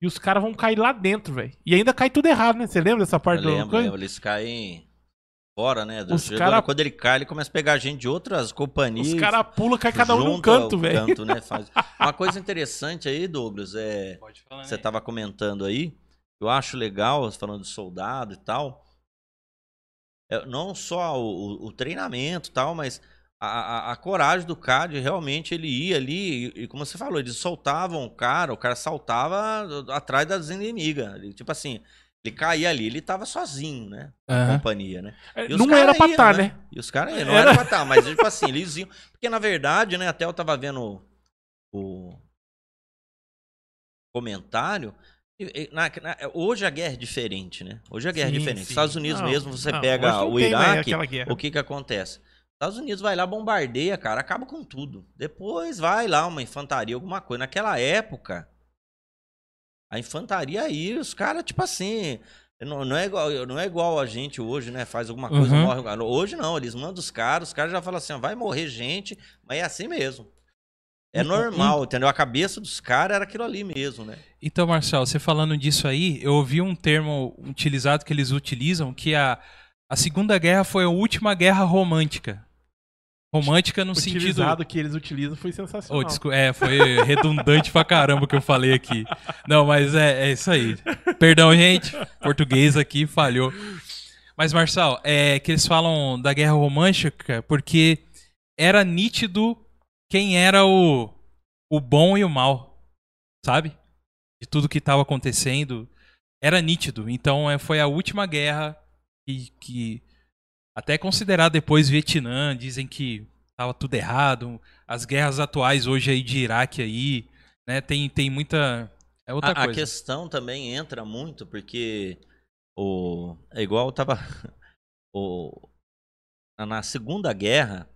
e os caras vão cair lá dentro, velho. E ainda cai tudo errado, né? Você lembra dessa parte Eu do lembro, lembro, eles caem fora, né? Os Chegando- cara- Quando ele cai, ele começa a pegar gente de outras companhias. Os caras pulam, cai cada um num canto, velho. canto, né? Faz- Uma coisa interessante aí, Douglas, é. Pode falar, Você tava comentando aí, eu acho legal, falando de soldado e tal. é, não só o, o- o treinamento e tal, mas a, a- a coragem do cara de realmente ele ia ali, e, e como você falou, eles soltavam o cara, o cara saltava atrás das inimigas. Ele, tipo assim, ele caía ali, ele tava sozinho, né? Na Aham. companhia, né? Os Não era pra estar, né? E os caras não Era- era pra estar, mas tipo assim, eles iam. Porque na verdade, né, até eu tava vendo o comentário. na- na- hoje a guerra é diferente, né? Hoje a guerra Sim, é diferente. sim. Estados Unidos Não, mesmo, você não, pega o mais Iraque, o que que acontece? Estados Unidos vai lá, bombardeia, cara, acaba com tudo. Depois vai lá uma infantaria, alguma coisa. Naquela época, a infantaria aí, os caras, tipo assim, não, não, é igual, não é igual a gente hoje, né? Faz alguma coisa, Uhum. morre. Hoje não, eles mandam os caras, os caras já falam assim, ó, vai morrer gente, mas é assim mesmo. É normal, entendeu? A cabeça dos caras era aquilo ali mesmo, né? Então, Marcelo, você falando disso aí, eu ouvi um termo utilizado que eles utilizam, que a, a Segunda Guerra foi a última guerra romântica. Romântica no sentido. utilizado que eles utilizam foi sensacional. Oh, é, foi redundante pra caramba o que eu falei aqui. Não, mas é, é isso aí. Perdão, gente. Português aqui falhou. Mas, Marçal, é que eles falam da guerra romântica porque era nítido quem era o, o bom e o mal, sabe? De tudo que estava acontecendo. Era nítido. Então, é, foi a última guerra que, que até considerada depois Vietnã, dizem que tava tudo errado. As guerras atuais hoje aí de Iraque aí, né, tem, tem muita é outra a, a coisa. questão também entra muito, porque o, é igual tava. O, na Segunda Guerra,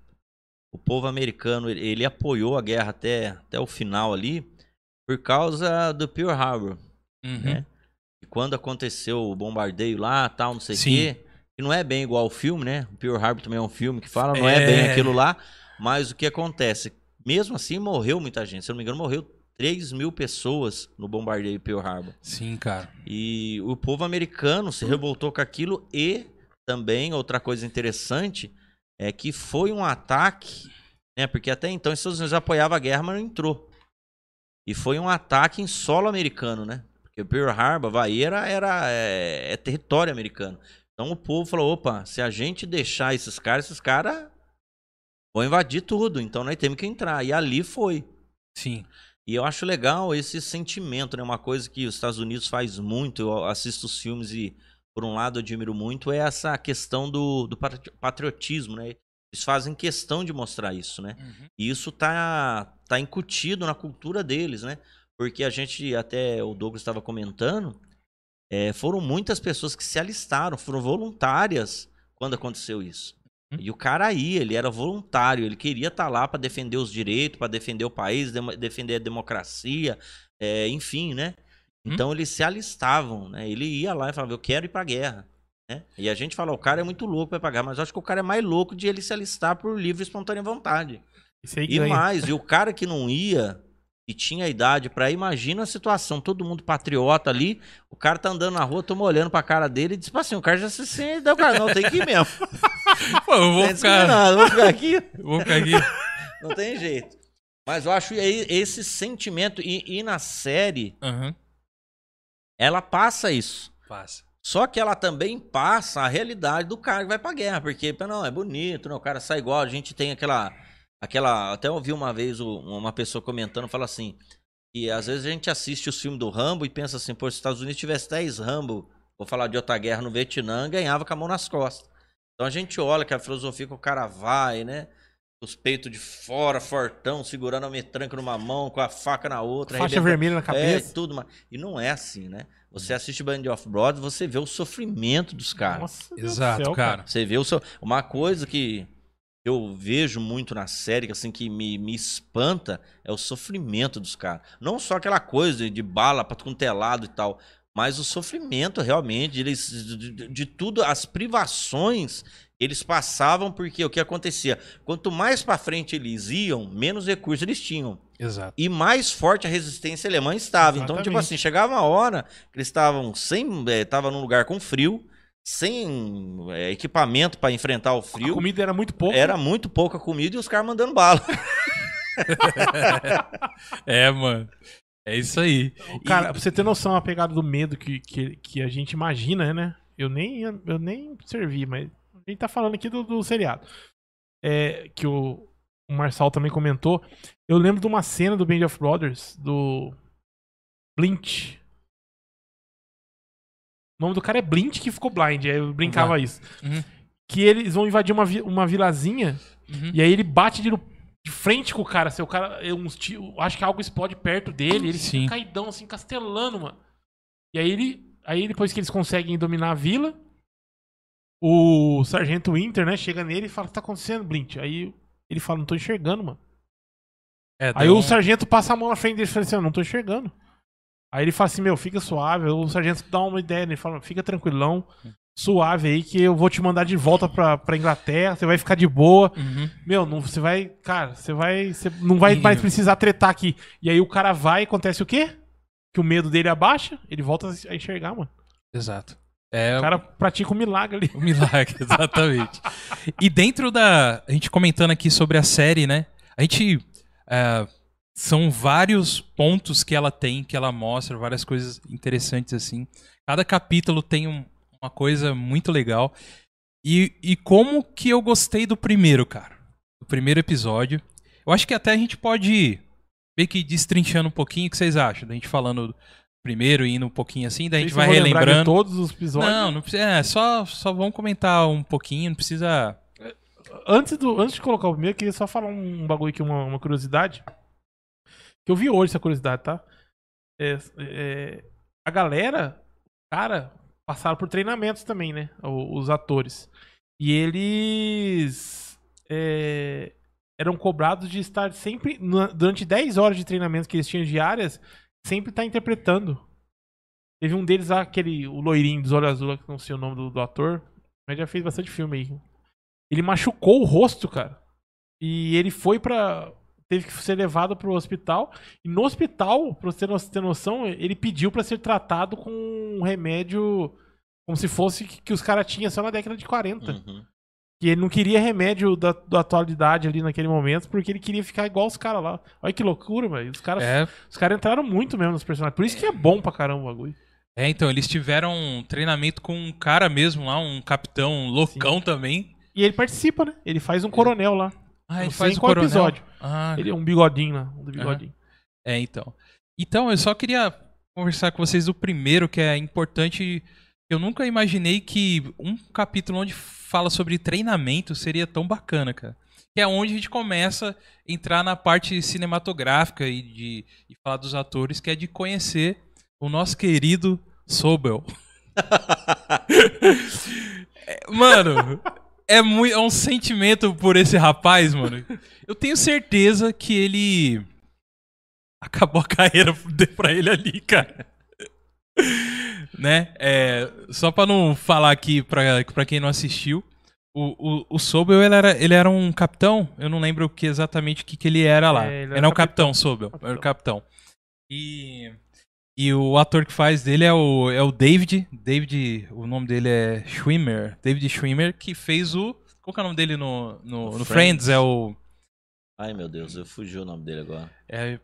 o povo americano ele, ele apoiou a guerra até, até o final ali por causa do Pearl Harbor. Uhum. né? E quando aconteceu o bombardeio lá, tal, não sei o quê, que não é bem igual ao filme, né? O Pearl Harbor também é um filme que fala, não é, É. bem aquilo lá, mas o que acontece? Mesmo assim, morreu muita gente. Se eu não me engano, morreu 3 mil pessoas no bombardeio de Pearl Harbor. Sim, cara. E o povo americano se revoltou com aquilo e também outra coisa interessante é que foi um ataque, né? Porque até então os Estados Unidos apoiava a guerra, mas não entrou. E foi um ataque em solo americano, né? Porque Pearl Harbor, Havaí, era, era é, é território americano. Então o povo falou, opa, se a gente deixar esses caras, esses caras vão invadir tudo. Então nós temos que entrar. E ali foi. Sim. E eu acho legal esse sentimento, né? Uma coisa que os Estados Unidos faz muito, eu assisto os filmes e, por um lado, admiro muito, é essa questão do, do patri- patriotismo, né? Eles fazem questão de mostrar isso, né? E isso tá, tá incutido na cultura deles, né? Porque a gente, até o Douglas estava comentando, é, foram muitas pessoas que se alistaram, foram voluntárias quando aconteceu isso. Hum. E o cara ia, ele era voluntário, ele queria estar lá para defender os direitos, para defender o país, defender a democracia, é, enfim, né? Hum. Então eles se alistavam, né? Ele ia lá e falava, eu quero ir pra guerra. Né? E a gente fala, o cara é muito louco pra pra guerra, mas eu acho que o cara é mais louco de ele se alistar por livre e espontânea vontade. E mais, e o cara que não ia e tinha idade pra ir, imagina a situação, todo mundo patriota ali, o cara tá andando na rua, tô olhando pra cara dele e diz, assim, o cara já se sente, o cara, não, tem que ir mesmo. Pô, eu vou ficar, vou ficar aqui, vou ficar aqui. não tem jeito. Mas eu acho esse sentimento, e, e na série, Aham. ela passa isso. Passa. Só que ela também passa a realidade do cara que vai pra guerra, porque, não, é bonito, né? o cara sai igual, a gente tem aquela. Aquela até ouvi uma vez uma pessoa comentando, fala assim, que às vezes a gente assiste os filmes do Rambo e pensa assim, pô, se os Estados Unidos tivesse 10 Rambo, vou falar de outra guerra no Vietnã, ganhava com a mão nas costas. Então a gente olha que a filosofia que o cara vai, né? Os peitos de fora, fortão, segurando a metranca numa mão, com a faca na outra. Faixa arrebenta- vermelha na é, cabeça. tudo, mas... E não é assim, né? Você assiste Band of Brothers, você vê o sofrimento dos caras. Nossa, Deus do Exato, céu, cara. Você vê o seu... Uma coisa que eu vejo muito na série, que assim, que me, me espanta, é o sofrimento dos caras. Não só aquela coisa de, de bala pra tudo quanto é lado e tal, mas o sofrimento realmente, eles, de, de- tudo, as privações eles passavam porque o que acontecia? Quanto mais pra frente eles iam, menos recursos eles tinham Exato. e mais forte a resistência alemã estava. Então, tipo Exatamente. assim, chegava uma hora que eles estavam sem. Estavam num lugar com frio, sem é, equipamento para enfrentar o A frio. comida era muito pouco. Era muito pouca comida e os caras mandando bala. É, mano. É isso aí. Cara, pra você ter noção a pegada do medo que, que, que a gente imagina, né? Eu nem, eu nem servi, mas a gente tá falando aqui do, do seriado. É, que o, o Marçal também comentou. Eu lembro de uma cena do Band of Brothers, do Blint. O nome do cara é Blint que ficou blind, aí eu brincava isso. Uhum. Que eles vão invadir uma, vi- uma vilazinha Uhum. e aí ele bate de, de frente com o cara. O cara é uns tio, acho que algo explode perto dele. Ele Sim. fica caidão, assim, castelando, mano. E aí ele. Aí depois que eles conseguem dominar a vila, o Sargento Winter, né, chega nele e fala: O que tá acontecendo, Blint? Aí ele fala: Não tô enxergando, mano. É, Aí deu o um- sargento passa a mão na frente dele e fala assim: Eu não tô enxergando. Aí ele fala assim: Meu, fica suave. O sargento dá uma ideia? Ele fala: Fica tranquilão, suave aí, que eu vou te mandar de volta pra, pra Inglaterra. Você vai ficar de boa. Uhum. Meu, não, você vai. Cara, você vai. Você não vai mais precisar tretar aqui. E aí o cara vai, acontece o quê? Que o medo dele abaixa, ele volta a enxergar, mano. Exato. É O cara pratica um milagre ali. um milagre, exatamente. e dentro da. A gente comentando aqui sobre a série, né? A gente. é, são vários pontos que ela tem, que ela mostra, várias coisas interessantes assim. Cada capítulo tem um- uma coisa muito legal. E, e como que eu gostei do primeiro, cara. Do primeiro episódio. Eu acho que até a gente pode ir meio que destrinchando um pouquinho. O que vocês acham? Da gente falando do primeiro e indo um pouquinho assim, daí a gente vai relembrando. todos os episódios. Não, não precisa. É, só, só vamos comentar um pouquinho, não precisa. Antes, do, antes de colocar o primeiro, eu queria só falar um bagulho aqui, uma, uma curiosidade. Que eu vi hoje essa curiosidade, tá? É, é, a galera, cara, passaram por treinamentos também, né? Os atores. E eles é, eram cobrados de estar sempre, durante 10 horas de treinamento que eles tinham diárias, sempre estar interpretando. Teve um deles aquele, o loirinho dos olhos azuis, que não sei o nome do, do ator, mas já fez bastante filme aí. Ele machucou o rosto, cara. E ele foi pra. Teve que ser levado pro hospital. E no hospital, pra você ter no- ter noção, ele pediu pra ser tratado com um remédio como se fosse que, que os caras tinham só na década de 40. Uhum. E ele não queria remédio da, da atualidade ali naquele momento, porque ele queria ficar igual os caras lá. Olha que loucura, velho. Os caras É, os caras entraram muito mesmo nos personagens. Por isso que é bom pra caramba o bagulho. é, então, eles tiveram um treinamento com um cara mesmo lá, um capitão loucão também. E ele participa, né? Ele faz um coronel lá. Ah, ele faz o coronel. episódio. Ah, Ele é um bigodinho lá. Um do bigodinho. É, então. Então, eu só queria conversar com vocês do primeiro, que é importante. Eu nunca imaginei que um capítulo onde fala sobre treinamento seria tão bacana, cara. Que é onde a gente começa a entrar na parte cinematográfica e de e falar dos atores, que é de conhecer o nosso querido Sobel. É, mano, é, muito, é um sentimento por esse rapaz, mano. Eu tenho certeza que ele acabou a carreira pra ele ali, cara. né? É, só pra não falar aqui pra, pra quem não assistiu, o, o, o Sobel, ele era, ele era um capitão, eu não lembro o que exatamente o que, que ele era lá. É, ele ele era era um capitão. capitão, Sobel, Capitão. era o capitão. E, e o ator que faz dele é o, é o David, David, o nome dele é Schwimmer, David Schwimmer, que fez o... Qual que é o nome dele no, no, No Friends. Friends? É o... Ai, meu Deus, eu fugi o nome dele agora. É,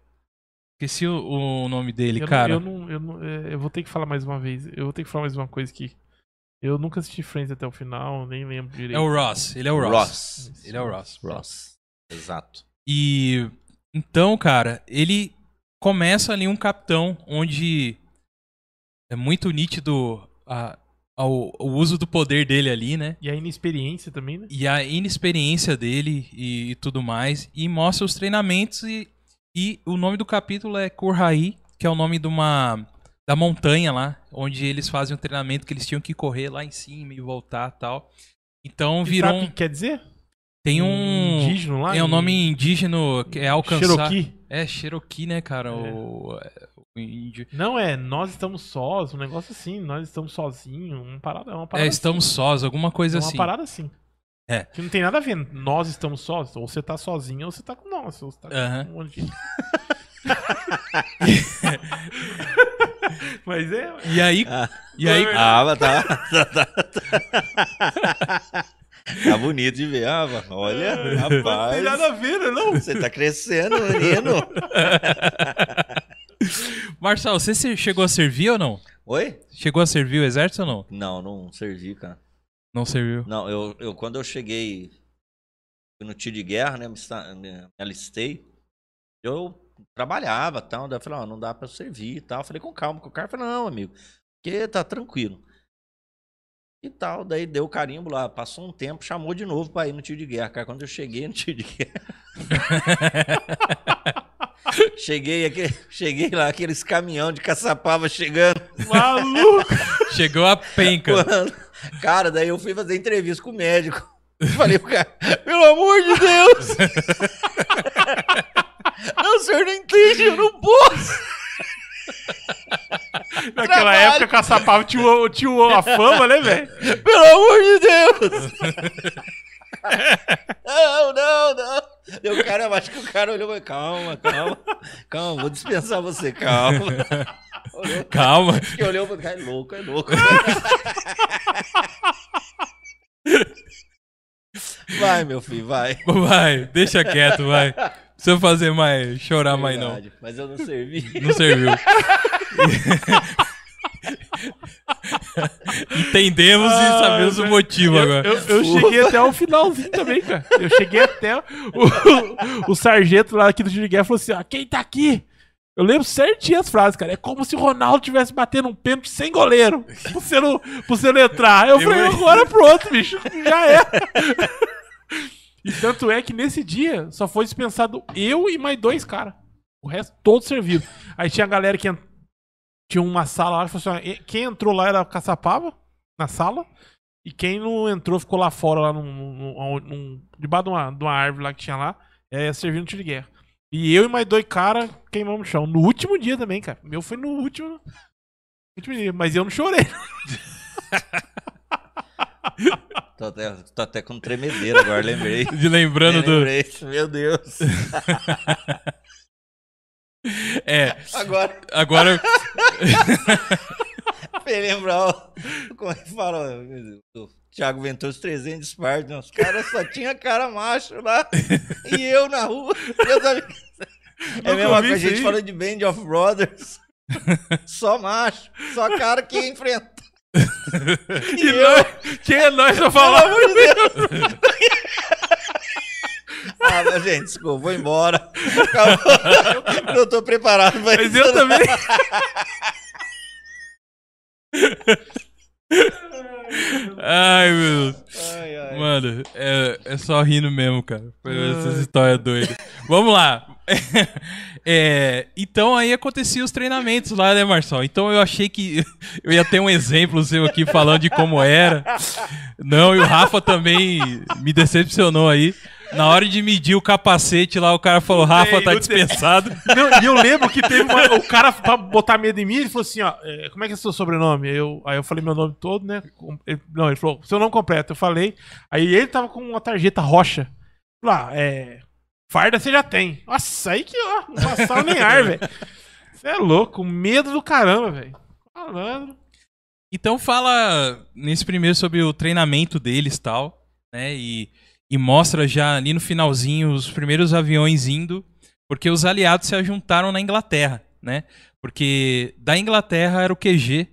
esqueci o, o nome dele, eu não- cara. eu, não, eu, não, é, eu vou ter que falar mais uma vez. Eu vou ter que falar mais uma coisa que. Eu nunca assisti Friends até o final, nem lembro direito. É o Ross, ele é o Ross. Ross. Ele é o Ross. Ross. Exato. E então, cara, ele começa ali um capitão onde é muito nítido a- ao- o uso do poder dele ali, né? E a inexperiência também, né? E a inexperiência dele e, e tudo mais. E mostra os treinamentos e, e o nome do capítulo é Kurhai, que é o nome de uma da montanha lá, onde eles fazem um treinamento que eles tinham que correr lá em cima e voltar tal. Então E virou sabe o um, que quer dizer? Tem um Indígena lá? é um nome indígena que é alcançar Cherokee. é, Cherokee, né, cara? É. O, índio. Não, é nós estamos sós, um negócio assim, nós estamos sozinhos, uma parada, é uma É, parada estamos assim. sós, alguma coisa É uma assim. parada assim. É. Que não tem nada a ver, nós estamos sós, ou você tá sozinho ou você tá com nós, ou você tá Aham. com um monte de... Mas é, E aí, Ah, e aí ah mas tá, tá, tá, tá bonito de ver. Ah, olha, não tem rapaz. nada a ver, né, não? Você tá crescendo, menino. Marçal, você chegou a servir ou não? Oi? Chegou a servir o exército ou não? Não, não servi, cara. Não serviu. Não, eu, eu quando eu cheguei no tiro de guerra, né? Me, me alistei. Eu trabalhava e tal. Daí eu falei, ó, não dá pra servir e tal. Eu falei com calma com o cara. Eu falei, não, amigo, porque tá tranquilo. E tal, daí deu o carimbo lá, passou um tempo, chamou de novo pra ir no tiro de guerra. Cara, quando eu cheguei no tiro de guerra, cheguei, aqui, cheguei lá, aqueles caminhão de caçapava chegando. Maluco! Chegou a penca. Mano, cara, daí eu fui fazer entrevista com o médico. Falei pro cara, pelo amor de Deus! não, o senhor não entende, eu não posso! Naquela Trabalho. época, Caçapava tinha, tinha a fama, né, velho? Pelo amor de Deus! não, não, não! E o cara, eu acho que o cara olhou e falou, calma, calma, calma, vou dispensar você, calma. Olhou, Calma. que olhou e cara, é louco, é louco. vai, meu filho, vai. Vai, deixa quieto, vai. Não precisa fazer mais, chorar mais não. Verdade, Mas eu não servi. Não serviu. Entendemos e Ah, sabemos o motivo Eu, agora. eu- eu cheguei até o finalzinho também, cara. Eu cheguei até. O, o, sargento lá aqui do Guerra falou assim: ó, quem tá aqui? Eu lembro certinho as frases, cara. É como se o Ronaldo tivesse batendo um pênalti sem goleiro. Pra você não, pra você não entrar. Eu Eu- falei, agora pro outro, bicho. Já é. E tanto é que nesse dia só foi dispensado eu e mais dois caras. O resto todo servido. Aí tinha a galera que tinha uma sala lá que falou assim: quem entrou lá era Caçapava, na sala. E quem não entrou ficou lá fora, lá num, num- num- debaixo de uma, de uma árvore lá que tinha lá, é, servindo tiro de guerra. E eu e mais dois caras queimamos no chão. No último dia também, cara. Meu foi no último. último dia. Mas eu não chorei. Tô até, tô até com tremedeira agora, lembrei. De lembrando do. Lembrei. Meu Deus. É, Agora, agora. pra lembrar, como é que fala? O Thiago Ventura, os 300 partes, né? Os caras só tinha cara macho lá. e eu na rua. É Nunca a gente aí. fala de Band of Brothers. Só macho. Só cara que enfrenta. E, E nós, quem é nós pra pelo falar? amor de Deus. Ah, mas, gente, desculpa, vou embora. Acabou. Eu tô preparado pra Mas isso. eu também. Ai, meu Deus. Ai, ai. Mano, é, é só rindo mesmo, cara. Essas histórias doidas. Vamos lá. É, então aí acontecia os treinamentos lá, né, Marçal? Então eu achei que eu ia ter um exemplo seu aqui falando de como era. Não, e o Rafa também me decepcionou aí. Na hora de medir o capacete lá, o cara falou: Rafa, tá dispensado. Não, e eu lembro que teve uma- o cara, pra botar medo em mim, ele falou assim, ó, é, como é que é seu sobrenome? Eu, aí eu falei meu nome todo, né? Ele- não, ele falou, seu nome completo. Eu falei, aí ele tava com uma tarjeta roxa. Lá, é... Farda você já tem. Nossa, aí que, ó, não passava nem ar, velho. Você é louco, medo do caramba, velho. Falando. Então fala nesse primeiro sobre o treinamento deles e tal, né? E, e mostra já ali no finalzinho os primeiros aviões indo, porque os aliados se ajuntaram na Inglaterra, né? Porque da Inglaterra era o QG,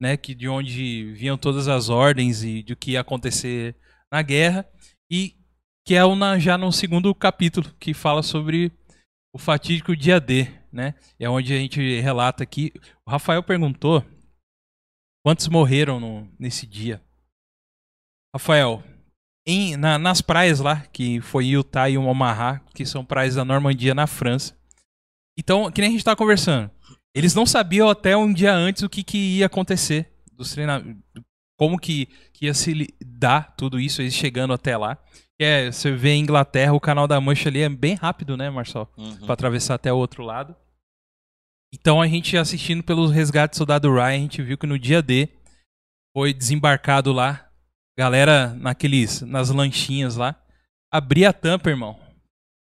né? Que de onde vinham todas as ordens e do que ia acontecer na guerra e que é na- já no segundo capítulo que fala sobre o fatídico dia D, né? É onde a gente relata aqui. O Rafael perguntou Quantos morreram no- nesse dia? Rafael, em- na- nas praias lá, que foi Utah e Omaha, que são praias da Normandia na França. Então, que nem a gente tava conversando. Eles não sabiam até um dia antes o que, que ia acontecer dos treinamentos. Como que, que ia se dar tudo isso, eles chegando até lá. É, você vê em Inglaterra, o canal da Mancha ali é bem rápido, né, Marcelo? Uhum. Pra atravessar até o outro lado. Então a gente assistindo pelos resgates do soldado Ryan, a gente viu que no dia D foi desembarcado lá, galera naqueles nas lanchinhas lá, abria a tampa, irmão.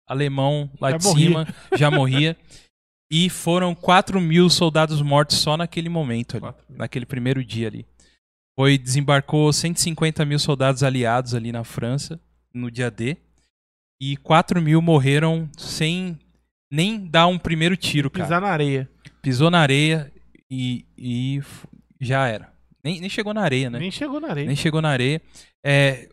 Alemão lá Já de morria. cima já morria. E foram 4 mil soldados mortos só naquele momento ali, 4 mil. naquele primeiro dia ali. Foi desembarcou 150 mil soldados aliados ali na França no dia D. E 4 mil morreram sem nem dar um primeiro tiro, cara. Pisar na areia. Pisou na areia e, e já era. Nem, nem chegou na areia, né? Nem chegou na areia. Nem chegou na areia. É,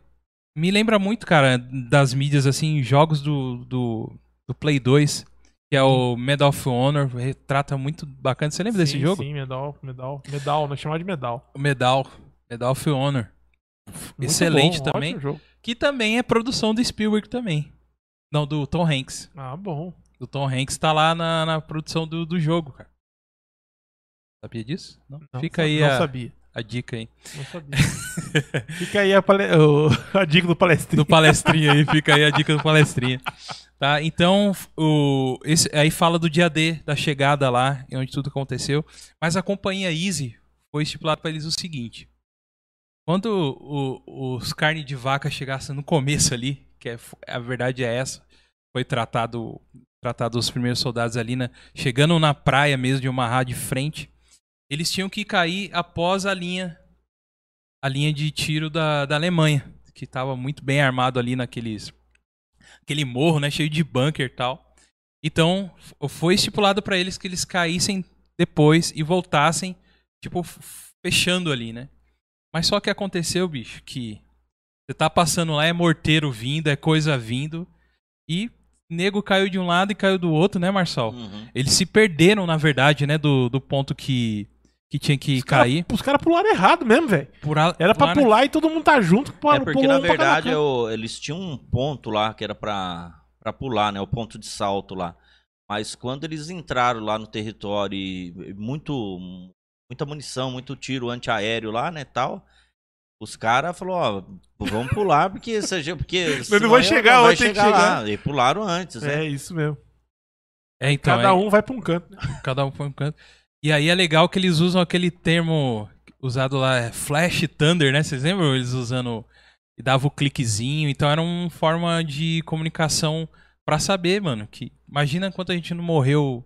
me lembra muito, cara, das mídias, assim, jogos do, do, do Play 2, que é o Medal of Honor, retrata muito bacana. Você lembra desse Sim, jogo? Sim, medal, medal. Medal, nós chamamos de medal. O Medal. Medal of Honor. Muito Excelente bom, também. Que também é produção do Spielberg também. Não, do Tom Hanks. Ah, bom. O Tom Hanks tá lá na, na produção do, do jogo, cara. Sabia disso? Não? Não, Fica aí não a, sabia. A dica aí. Não sabia. Fica aí a, pale... o- a dica do palestrinho. Do palestrinha aí, fica aí a dica do palestrinha. Tá? Então, o, esse, aí fala do dia D, da chegada lá, onde tudo aconteceu. Mas a companhia Easy foi estipulado para eles o seguinte: quando o- os carne de vaca chegassem no começo ali, que é, a verdade é essa, foi tratado, tratado os primeiros soldados ali, né, chegando na praia mesmo de Omaha de frente, eles tinham que cair após a linha a linha de tiro da, da Alemanha, que estava muito bem armado ali naqueles aquele morro, né, cheio de bunker e tal. Então, foi estipulado para eles que eles caíssem depois e voltassem, tipo, fechando ali, né? Mas só que aconteceu, bicho, que você tá passando lá, é morteiro vindo, é coisa vindo, e nego caiu de um lado e caiu do outro, né, Marçal? Uhum. Eles se perderam, na verdade, né, do, do ponto que, que tinha que Os cara- cair. Os caras pularam errado mesmo, velho. Era pra pular, pular e todo mundo tá junto. É pula- porque, pulou na um pra verdade, eu- eles tinham um ponto lá que era pra, pra pular, né? O ponto de salto lá. Mas quando eles entraram lá no território e muito, muita munição, muito tiro antiaéreo lá, né, tal... Os caras falaram, ó, vamos pular porque... Seja, porque não vai eu- chegar, não vai que chegar lá. chegar. E pularam antes, né? É isso mesmo. É, então, Cada é- um vai pra um canto. né? Cada um foi um canto. E aí é legal que eles usam aquele termo usado lá, é Flash Thunder, né? Vocês lembram eles usando e dava o cliquezinho, então era uma forma de comunicação pra saber, mano, que imagina quanto a gente não morreu,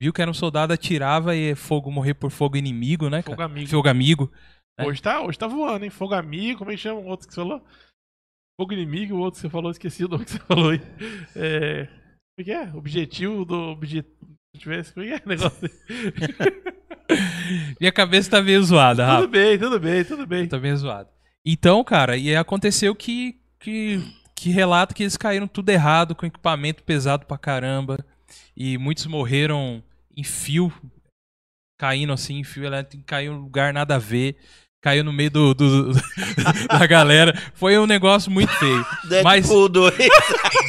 viu que era um soldado atirava e fogo morrer por fogo inimigo, né, cara? Fogo amigo. Fogo amigo. É. Hoje, tá, hoje tá voando, hein? Fogo amigo, como é que chama o outro que você falou? Fogo inimigo, o outro que você falou, esqueci o nome que você falou aí. É. Como é que é? Objetivo do tivesse, como é que é o negócio? Minha cabeça tá meio zoada, Rafa. tudo bem, tudo bem, tudo bem. Tá bem zoado. Então, cara, e aí aconteceu que, que, que relata que eles caíram tudo errado, com equipamento pesado pra caramba. E muitos morreram em fio, caindo assim, em fio elétrico, caiu em um lugar nada a ver. Caiu no meio do, do- da galera. Foi um negócio muito feio. Mas- Deadpool 2.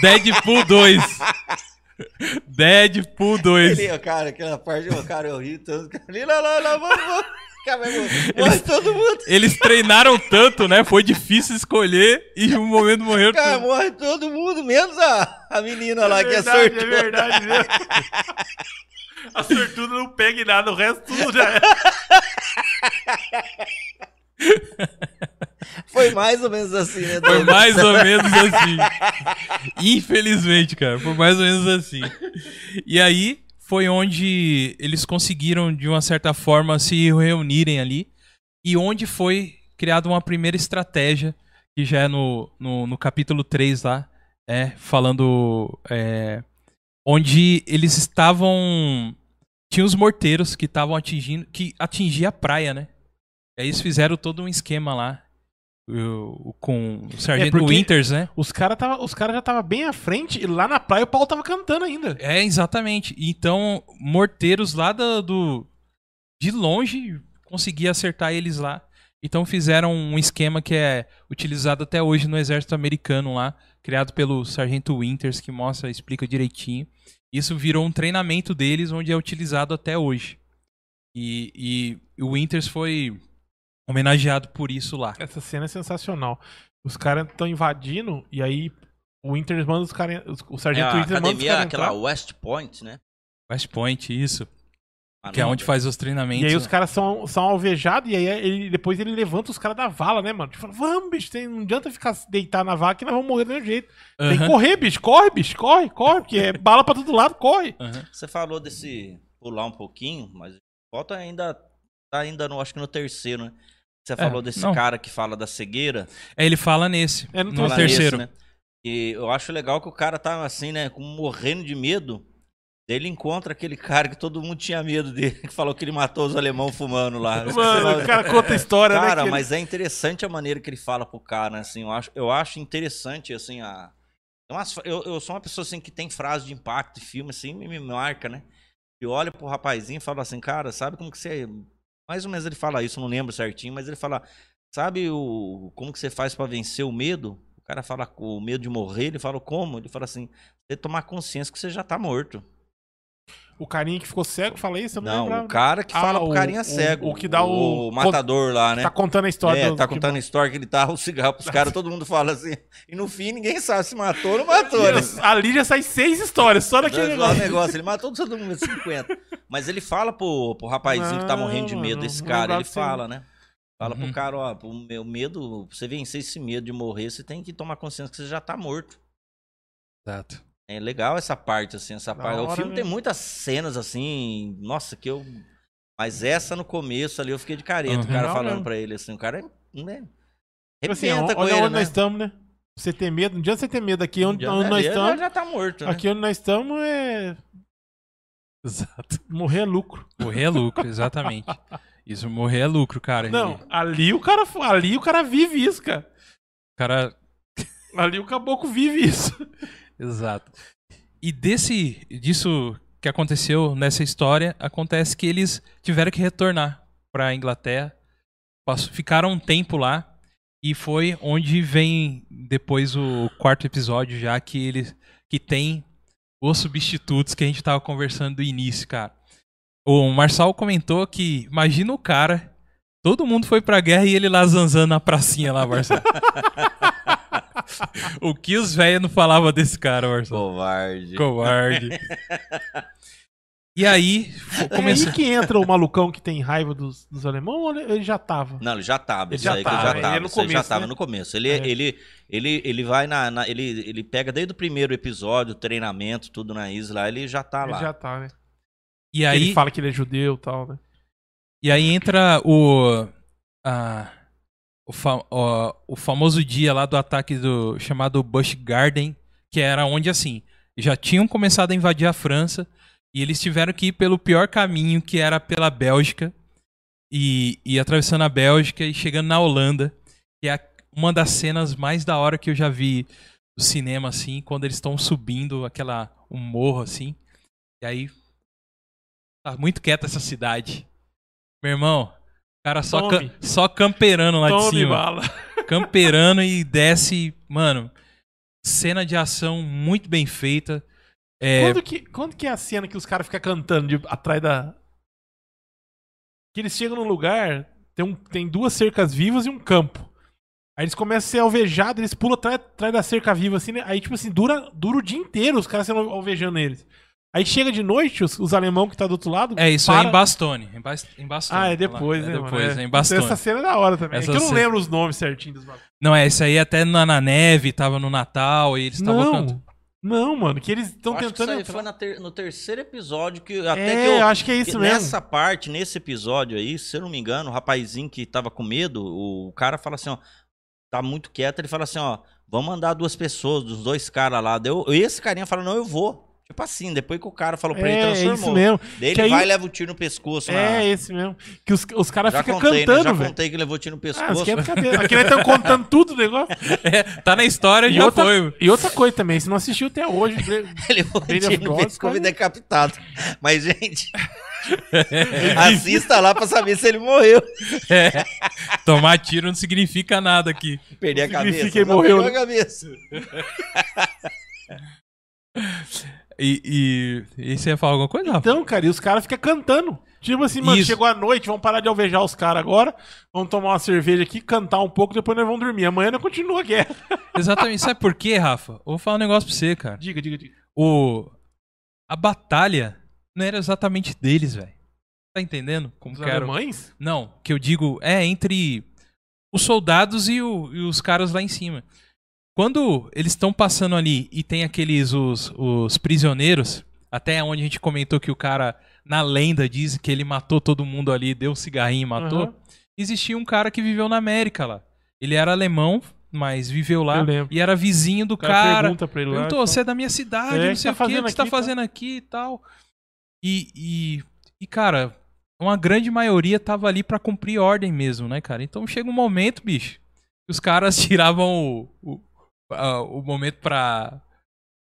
Deadpool 2. Deadpool 2. Ele, cara, aquela parte, cara, eu ri tanto. cara, Ali, lá, lá, lá, vamos, vamos. Cara, todo mundo. Eles treinaram tanto, né? Foi difícil escolher e um momento morreu Cara, tudo. morre todo mundo, menos a, a menina lá, que é verdade, sortuda. É verdade mesmo. A sortuda não pega em nada, o resto tudo já é. Foi mais ou menos assim, né? Foi mais ou menos assim. Infelizmente, cara, foi mais ou menos assim. E aí foi onde eles conseguiram, de uma certa forma, se reunirem ali. E onde foi criada uma primeira estratégia, que já é no, no, no capítulo 3 lá, é, falando. é, onde eles estavam. Tinha os morteiros que estavam atingindo. que atingia a praia, né? E aí eles fizeram todo um esquema lá. Com o Sargento porque- Winters, né? Os caras cara já tava bem à frente e lá na praia o Paulo tava cantando ainda. É, exatamente. Então, morteiros lá do, do- de longe conseguia acertar eles lá. Então fizeram um esquema que é utilizado até hoje no exército americano lá, criado pelo Sargento Winters, que mostra, explica direitinho. Isso virou um treinamento deles, onde é utilizado até hoje. E, e o Winters foi homenageado por isso lá. Essa cena é sensacional. Os caras estão invadindo e aí o Inter manda os caras. O É Sargento a Inter manda os academia, caras aquela entrar. West Point, né? West Point, isso. Ah, Que é onde faz os treinamentos. E aí os caras são, são alvejados e aí ele, depois ele levanta os caras da vala, né, mano? Tipo, fala, vamos, bicho, tem- não adianta ficar deitar na vala que nós vamos morrer do mesmo jeito. Tem que correr, bicho, corre, bicho, corre, corre, porque é bala pra todo lado, corre. aham. Você falou desse pular um pouquinho, mas volta ainda tá ainda no acho que no terceiro, né? Você falou desse não. cara que fala da cegueira, É, ele fala nesse, É, no fala terceiro. nesse, né? E eu acho legal que o cara tá assim, né, como morrendo de medo. Daí Ele encontra aquele cara que todo mundo tinha medo dele, que falou que ele matou os alemão fumando lá. Mano, o cara conta a história, né? Cara, que ele- mas é interessante a maneira que ele fala pro cara, assim, eu acho, eu acho interessante, assim, a... eu, eu sou uma pessoa, assim, que tem frase de impacto de filme, assim, me, me marca, né? Eu olho pro rapazinho e falo assim, cara, sabe como que você... Mais ou menos ele fala isso, não lembro certinho, mas ele fala, sabe o como que você faz pra vencer o medo? O cara fala o medo de morrer, ele fala como? Ele fala assim, você tomar consciência que você já tá morto. O carinha que ficou cego fala isso, eu não, Não, lembrava. o cara que Ah, fala o- pro carinha o- cego. o que dá o- o matador lá, né? Tá contando a história É, do- tá que- contando a história que ele tá o cigarro pros caras, todo mundo fala assim. E no fim ninguém sabe se matou ou não matou, né? Ali já sai seis histórias, só daquele Aquele negócio. negócio. negócio, ele matou todo mundo 50. Mas ele fala pro, pro rapazinho que tá Não, morrendo de medo não cara, ele fala, né? Fala Uhum. pro cara, ó, o meu medo, pra você vencer esse medo de morrer, você tem que tomar consciência que você já tá morto. Exato. É legal essa parte, assim, essa Da parte. O filme tem mesmo. muitas cenas, assim, nossa, que eu. Mas essa no começo ali eu fiquei de careta, o Uhum. cara Legal falando mesmo. pra ele, assim, o cara é. Né? Tipo assim, olha com olha ele, onde né? nós estamos, né? Você ter medo, não adianta você ter medo. Aqui onde, onde nós estamos. Já, já tá morto. Né? Aqui onde nós estamos é. Exato. Morrer é lucro. Morrer é lucro, exatamente. Isso, morrer é lucro, cara. Não, E ali o cara. Ali o cara vive isso, cara. O cara. Ali o caboclo vive isso. Exato. E desse. disso que aconteceu nessa história, acontece que eles tiveram que retornar pra Inglaterra. Passou- Ficaram um tempo lá. E foi onde vem depois o quarto episódio, já que eles. que tem os substitutos que a gente tava conversando do início, cara. O Marçal comentou que imagina o cara. Todo mundo foi pra guerra e ele lá zanzando na pracinha lá, Marçal. o que os velhos não falavam desse cara, Marçal? Covarde. Covarde. E aí, fo- É aí que entra o malucão que tem raiva dos, dos alemães ou ele já tava? Não, ele já tava. Ele Isso já aí que ele tava, já ele tava. é no aí já começo, tava né? no começo. Ele, É. ele, ele, ele vai na. na- ele, ele pega desde o primeiro episódio, treinamento, tudo na isla, ele já tá Ele lá. já tá, né? E aí, Ele fala que ele é judeu e tal, né? e aí entra o. a- o, ó, o famoso dia lá do ataque do chamado Bush Garden, que era onde assim, já tinham começado a invadir a França e eles tiveram que ir pelo pior caminho, que era pela Bélgica, e, e atravessando a Bélgica e chegando na Holanda, que é uma das cenas mais da hora que eu já vi do cinema, assim, quando eles estão subindo aquela um morro assim, e aí tá muito quieta essa cidade. Meu irmão, cara só, cam- só camperando lá de Tome cima bala. camperando e desce, mano, cena de ação muito bem feita. É, Quando, que, quando que é a cena que os caras ficam cantando de- atrás da. Que eles chegam num lugar, tem, um, tem duas cercas vivas e um campo. Aí eles começam a ser alvejados, eles pulam atrás, atrás da cerca viva, assim, né? Aí, tipo assim, dura, dura o dia inteiro os caras sendo alvejando eles. Aí chega de noite, os, os alemão que tá do outro lado. é isso é para- em Bastone. Em, Bas- em Bastone Ah, é lá. depois, é né? mano? Depois, é em Então Bastone. Essa cena é da hora também. Essa é que eu não cena- lembro os nomes certinhos dos bagulhos. Não, é isso aí até na, na neve, tava no Natal e eles estavam cantando. Não, não, mano, que eles estão tentando isso aí entrar. foi ter- no terceiro episódio que até É, que eu, eu acho que é isso que mesmo. Nessa parte, nesse episódio aí, se eu não me engano, o rapazinho que tava com medo, o cara fala assim, ó, tá muito quieto, ele fala assim, ó, vamos mandar duas pessoas, dos dois caras lá. Deu, esse carinha fala, não, eu vou. Tipo assim, depois que o cara falou pra ele, É, é transformou. isso mesmo. Daí Que ele aí- vai e leva o tiro no pescoço. É, na... esse mesmo. Que os, os caras Já ficam né? cantando, Já velho. contei que levou tiro no Ah, pescoço. esquenta a cabeça. Aqui nós estamos contando tudo o negócio. É, tá na história E já outra, foi. e outra coisa também, se não assistiu até hoje, Ele levou o tiro no pescoço e decapitado. Mas, gente... assista lá pra saber se ele morreu. É. Tomar tiro não significa nada aqui. Perder a Significa cabeça. que ele Não, morreu, perdeu né? a cabeça. E, e, e você ia falar alguma coisa, Rafa? então, cara, e os caras ficam cantando. Tipo assim, mano, Isso. chegou a noite, vamos parar de alvejar os caras agora, vamos tomar uma cerveja aqui, cantar um pouco, depois nós vamos dormir. Amanhã nós continua a guerra. Exatamente. Sabe por quê, Rafa? Vou falar um negócio pra você, cara. Diga, diga, diga. O... A batalha não era exatamente deles, velho. Tá entendendo? Como Os que era? alemães? Não, que eu digo é entre os soldados e, o- e os caras lá em cima. Quando eles estão passando ali e tem aqueles os, os prisioneiros, até onde a gente comentou que o cara na lenda diz que ele matou todo mundo ali, deu um cigarrinho e matou. Aham. Existia um cara que viveu na América lá. Ele era alemão, mas viveu lá e era vizinho do O cara, cara. pergunta pra ele. Perguntou, você é da minha cidade, É, não sei tá o que, o que você tá aqui tal?" fazendo aqui e tal. E, e, e, cara, uma grande maioria tava ali pra cumprir ordem mesmo, né, cara? Então chega um momento, bicho, que os caras tiravam o, o, a- o momento pra.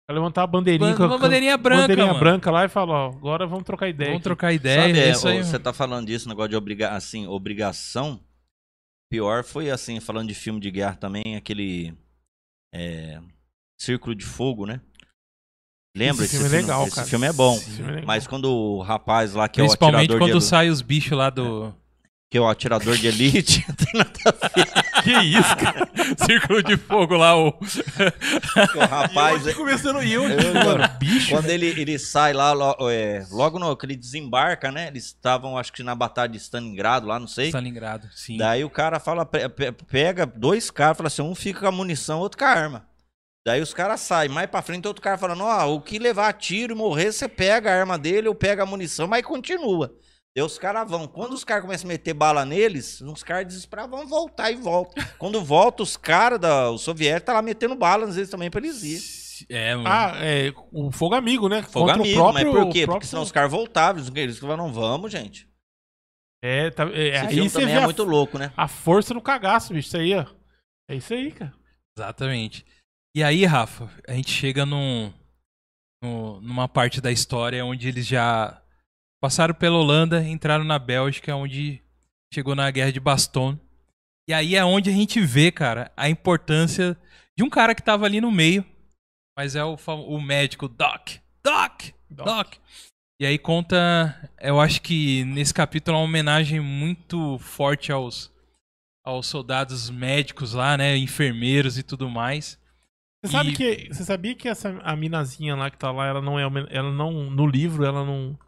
Pra levantar a bandeirinha. com a- Uma bandeirinha branca, bandeirinha mano. branca lá e falar, ó, agora vamos trocar ideia. Vamos aqui. trocar ideia. Sabe, é, isso aí, você tá falando disso, negócio de obriga assim, obrigação. Pior foi assim, falando de filme de guerra também, aquele é, Círculo de Fogo, né? Lembra Esse filme é legal, Esse cara. filme é bom. Esse filme é legal. Mas quando o rapaz lá que é o Principalmente atirador quando de, sai os bichos lá do. Que é o atirador de elite, não tem nada a ver. que isso, cara? Círculo de fogo lá, o. o rapaz E eu começando e eu, Eu, mano, bicho. Quando ele, ele sai lá, lo- é, logo no, que ele desembarca, né? Eles estavam, acho que na batalha de Stalingrado lá, não sei. Stalingrado, sim. Daí o cara fala, pe- pe- pega dois caras, fala assim, um fica com a munição, outro com a arma. Daí os caras saem, mais pra frente outro cara falando, ó, o que levar tiro e morrer, você pega a arma dele ou pega a munição, mas continua. Daí os caras vão. Quando os caras começam a meter bala neles, uns caras desesperados vão voltar e voltam. Quando volta, os caras, da- os soviéticos, tá lá metendo bala às vezes também pra eles ir. É, mano. Ah, é o fogo amigo, né? Fogo Contra o amigo, próprio- mas por quê? o Porque próprio- senão os caras voltavam, eles- falaram, não vamos, gente. É, tá, é, Esse aí você vê é a, muito louco, né? a força no cagaço, bicho. Isso aí, ó. É isso aí, cara. Exatamente. E aí, Rafa, a gente chega num, no- numa parte da história onde eles já passaram pela Holanda, entraram na Bélgica, onde chegou na Guerra de Bastogne. E aí é onde a gente vê, cara, a importância de um cara que tava ali no meio, mas é o, o médico Doc. Doc! Doc! E aí conta, eu acho que nesse capítulo é uma homenagem muito forte aos, aos soldados médicos lá, né, enfermeiros e tudo mais. Você sabe E- que você sabia que essa a minazinha lá que tá lá, ela não é ela não no livro, ela não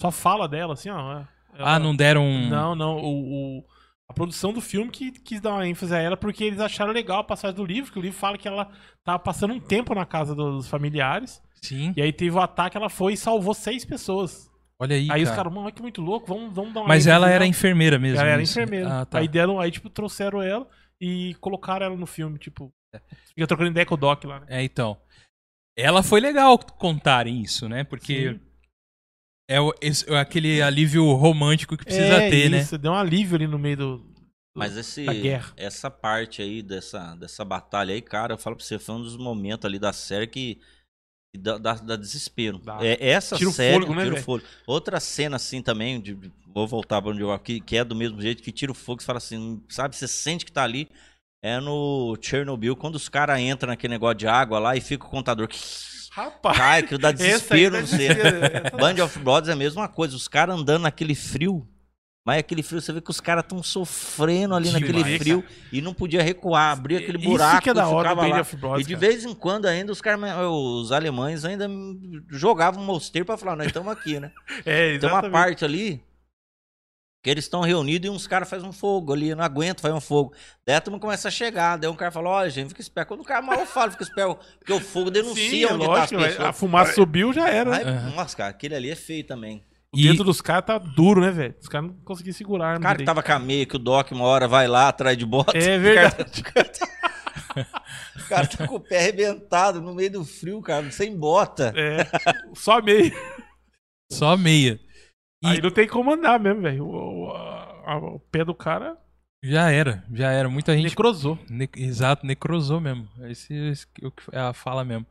só fala dela assim, ó. ela- Ah, não deram. Não, não, o, o- a produção do filme que quis dar uma ênfase a ela porque eles acharam legal a passagem do livro, que o livro fala que ela tava passando um tempo na casa dos familiares Sim, e aí teve o ataque, ela foi e salvou seis pessoas. olha aí, aí os cara. caras, mano, olha que muito louco, vamos, vamos dar uma Mas ela era nela." enfermeira mesmo. Ela era isso. enfermeira. Ah, tá. Aí deram, aí tipo trouxeram ela e colocaram ela no filme, tipo, É. fica trocando ideia com o Doc lá, né? É, então. Ela foi legal contarem isso, né? Porque Sim. É, o- esse- é aquele alívio romântico que precisa é, ter, né? isso, deu um alívio ali no meio do, Mas esse, da guerra. essa parte aí dessa, dessa batalha aí, cara, eu falo pra você, foi um dos momentos ali da série que, que dá, dá- dá desespero. Dá. É, essa Tira o série, fôlego, né, tira o velho? fôlego. Outra cena assim também, de, de- vou voltar pra onde eu aqui, que é do mesmo jeito, que tira o fogo, você fala assim, sabe, você sente que tá ali, é no Chernobyl, quando os caras entram naquele negócio de água lá e fica o contador. Rapaz, Cai, que dá aí desespero no ser- essa- Band of Brothers é a mesma coisa. Os caras andando naquele frio. Mas aquele frio, você vê que os caras estão sofrendo ali Demais, naquele cara. frio e não podia recuar, abria aquele Isso buraco que é da hora do lá. E de cara. vez em quando ainda os, caras, os alemães ainda jogavam um mosteiro pra falar, nós estamos aqui, né? É, Tem uma exatamente. parte ali que eles estão reunidos e uns caras fazem um fogo ali, não aguento fazer um fogo. Daí a turma começa a chegar, daí um cara fala, olha gente, fica esperto. Quando o cara mal fala, fica esperto, porque o fogo denuncia Sim, onde lógico, tá as pessoas. a fumaça subiu, já era. Aí, né? Aham. Nossa, cara, aquele ali é feio também. O E- dedo dos caras tá duro, né, velho? Os caras não conseguiam segurar O cara que tava com a meia, que o Doc uma hora vai lá atrás de bota. É o verdade. cara- O cara tá com o pé arrebentado no meio do frio, cara, sem bota. É, só meio. Só meia. E Aí não tem como andar mesmo, velho. O, o- o pé do cara já era, já era. Muita gente necrosou. Ne- exato, necrosou mesmo. Esse, esse é a fala mesmo.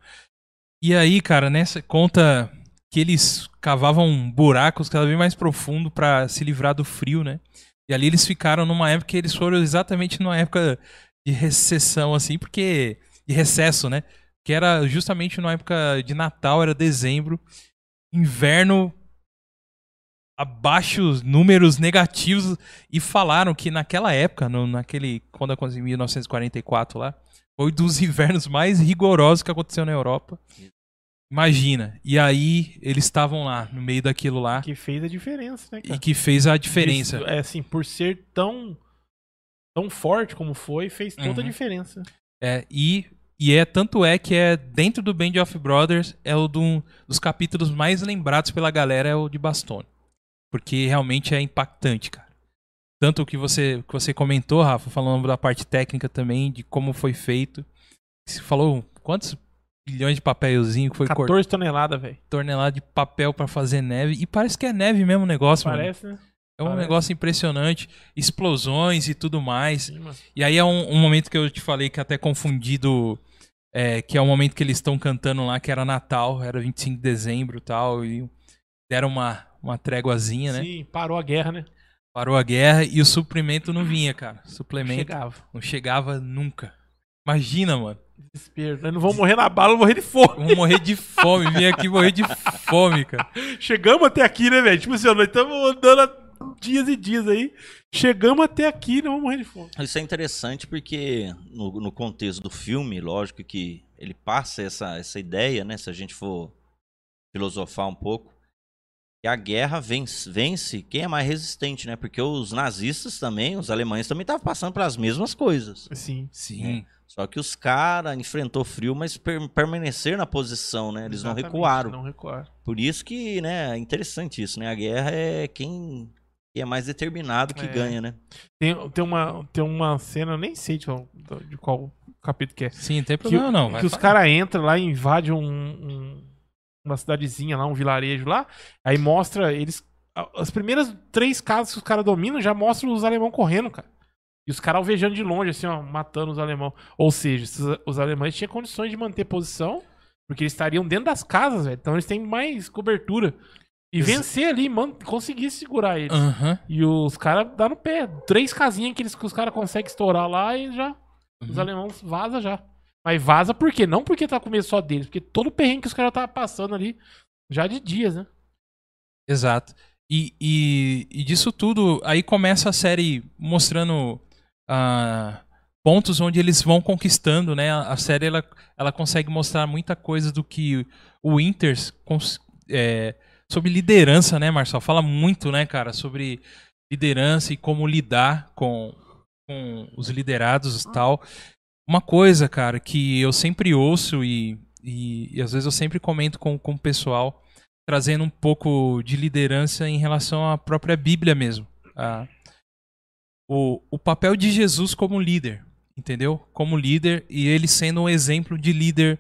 E aí, cara, nessa conta que eles cavavam buracos cada vez mais profundo pra se livrar do frio, né? E ali eles ficaram numa época que eles foram exatamente numa época de recessão, assim, porque. de recesso, né? Que era justamente numa época de Natal, era dezembro, inverno abaixo números negativos e falaram que naquela época, no, naquele quando aconteceu em 1944 lá, foi dos invernos mais rigorosos que aconteceu na Europa. Imagina. E aí eles estavam lá no meio daquilo lá Que fez a diferença, né, cara? e que fez a diferença. Isso, é assim, por ser tão tão forte como foi, fez toda a Uhum. diferença. É, e, e é tanto é que é dentro do Band of Brothers é o do- dos capítulos mais lembrados pela galera é o de Bastone. Porque realmente é impactante, cara. Tanto o que você, que você comentou, Rafa, falando da parte técnica também, de como foi feito. Você falou quantos bilhões de papelzinho que foi cortado, 14 toneladas, velho. tornelada de papel pra fazer neve. E parece que é neve mesmo o negócio, mano. Parece, né? É um parece. negócio impressionante. Explosões e tudo mais. Sim, mano. E aí é um, um momento que eu te falei que até confundido, é, que é o momento que eles estão cantando lá, que era Natal, era 25 de dezembro e tal, e deram uma, uma tréguazinha, né? Sim, parou a guerra, né? Parou a guerra e o suprimento não vinha, cara. Suplemento Chegava. não chegava nunca. Imagina, mano. Desespero. Nós não vamos morrer na bala, vamos morrer de fome. Vamos morrer de fome, vim aqui morrer de fome, cara. Chegamos até aqui, né, velho? Tipo assim, nós estamos andando há dias e dias aí. Chegamos até aqui, nós vamos morrer de fome. Isso é interessante porque no, no contexto do filme, lógico que ele passa essa, essa ideia, né? Se a gente for filosofar um pouco, que a guerra vence, vence quem é mais resistente, né? Porque os nazistas também, os alemães também estavam passando pelas mesmas coisas. Sim. Sim. Só que os caras enfrentou frio, mas per permaneceram na posição, né? Eles não Exatamente, recuaram. Não recuaram. Por isso que, né, é interessante isso, né? A guerra é quem, é mais determinado que É. ganha, né? Tem, tem, uma, tem uma cena, eu nem sei de qual, de qual capítulo que é. Sim, não tem Que, problema não. vai que os caras entram lá e invadem um, um- uma cidadezinha lá, um vilarejo lá. Aí mostra eles. As primeiras três casas que os caras dominam já mostram os alemão correndo, cara. E os caras alvejando de longe, assim, ó, matando os alemão. Ou seja, os alemães tinham condições de manter posição, porque eles estariam dentro das casas, velho. Então eles têm mais cobertura. E Ex- vencer ali, man, conseguir segurar eles. Aham. E os caras dão no pé. Três casinhas que, eles, que os caras conseguem estourar lá e já. Os Uhum. alemães vaza já. Mas vaza por quê? Não porque tá com medo só deles, porque todo o perrengue que os caras estavam passando ali já de dias, né? Exato. E, e, e disso tudo, aí começa a série mostrando ah, pontos onde eles vão conquistando, né? A, a série ela, ela consegue mostrar muita coisa do que o Inters é, sobre liderança, né, Marcel? Fala muito, né, cara, sobre liderança e como lidar com, com os liderados e tal. Uma coisa, cara, que eu sempre ouço e, e, e às vezes eu sempre comento com, com o pessoal trazendo um pouco de liderança em relação à própria Bíblia mesmo. a- o, o papel de Jesus como líder, entendeu? Como líder e ele sendo um exemplo de líder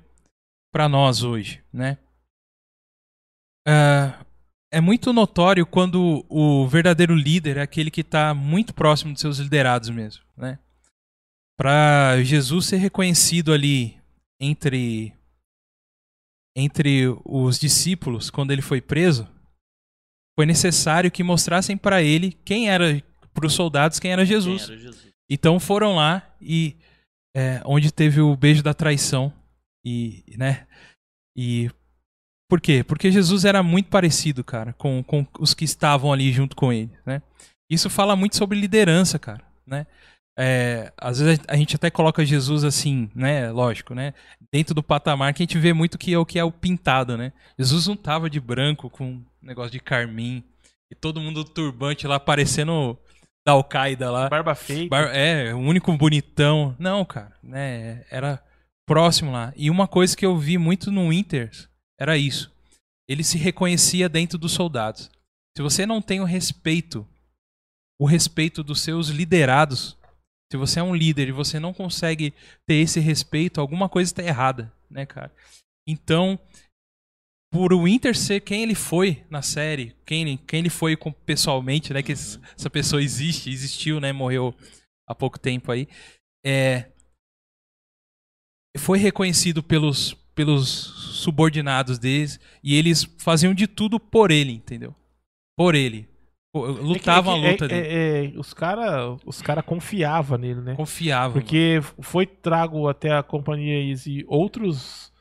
para nós hoje, né? Ah, é muito notório quando o verdadeiro líder é aquele que está muito próximo dos seus liderados mesmo, né? Para Jesus ser reconhecido ali entre entre os discípulos quando ele foi preso, foi necessário que mostrassem para ele quem era para os soldados quem era Jesus. Quem era Jesus? Então foram lá e é, onde teve o beijo da traição e né E por quê? Porque Jesus era muito parecido, cara, com, com os que estavam ali junto com ele, né? Isso fala muito sobre liderança, cara, né? É, às vezes a gente até coloca Jesus assim, né? Lógico, né? Dentro do patamar que a gente vê muito que é o que é o pintado, né? Jesus não tava de branco com um negócio de carmim e todo mundo turbante lá parecendo da Al-Qaeda lá. Barba feita. Bar- é, o único bonitão. Não, cara, né? Era próximo lá. E uma coisa que eu vi muito no Inter era isso. Ele se reconhecia dentro dos soldados. Se você não tem o respeito, o respeito dos seus liderados, se você é um líder e você não consegue ter esse respeito, alguma coisa está errada, né, cara? Então, por o Inter ser quem ele foi na série, quem, quem ele foi pessoalmente, né? Que essa pessoa existe, existiu, né? Morreu há pouco tempo aí. É, foi reconhecido pelos, pelos subordinados deles e eles faziam de tudo por ele, entendeu? Por ele. Lutavam É que- a é luta que- dele. é- é, os caras os cara confiavam nele, né? Confiavam. Porque foi trago até a companhia Easy outros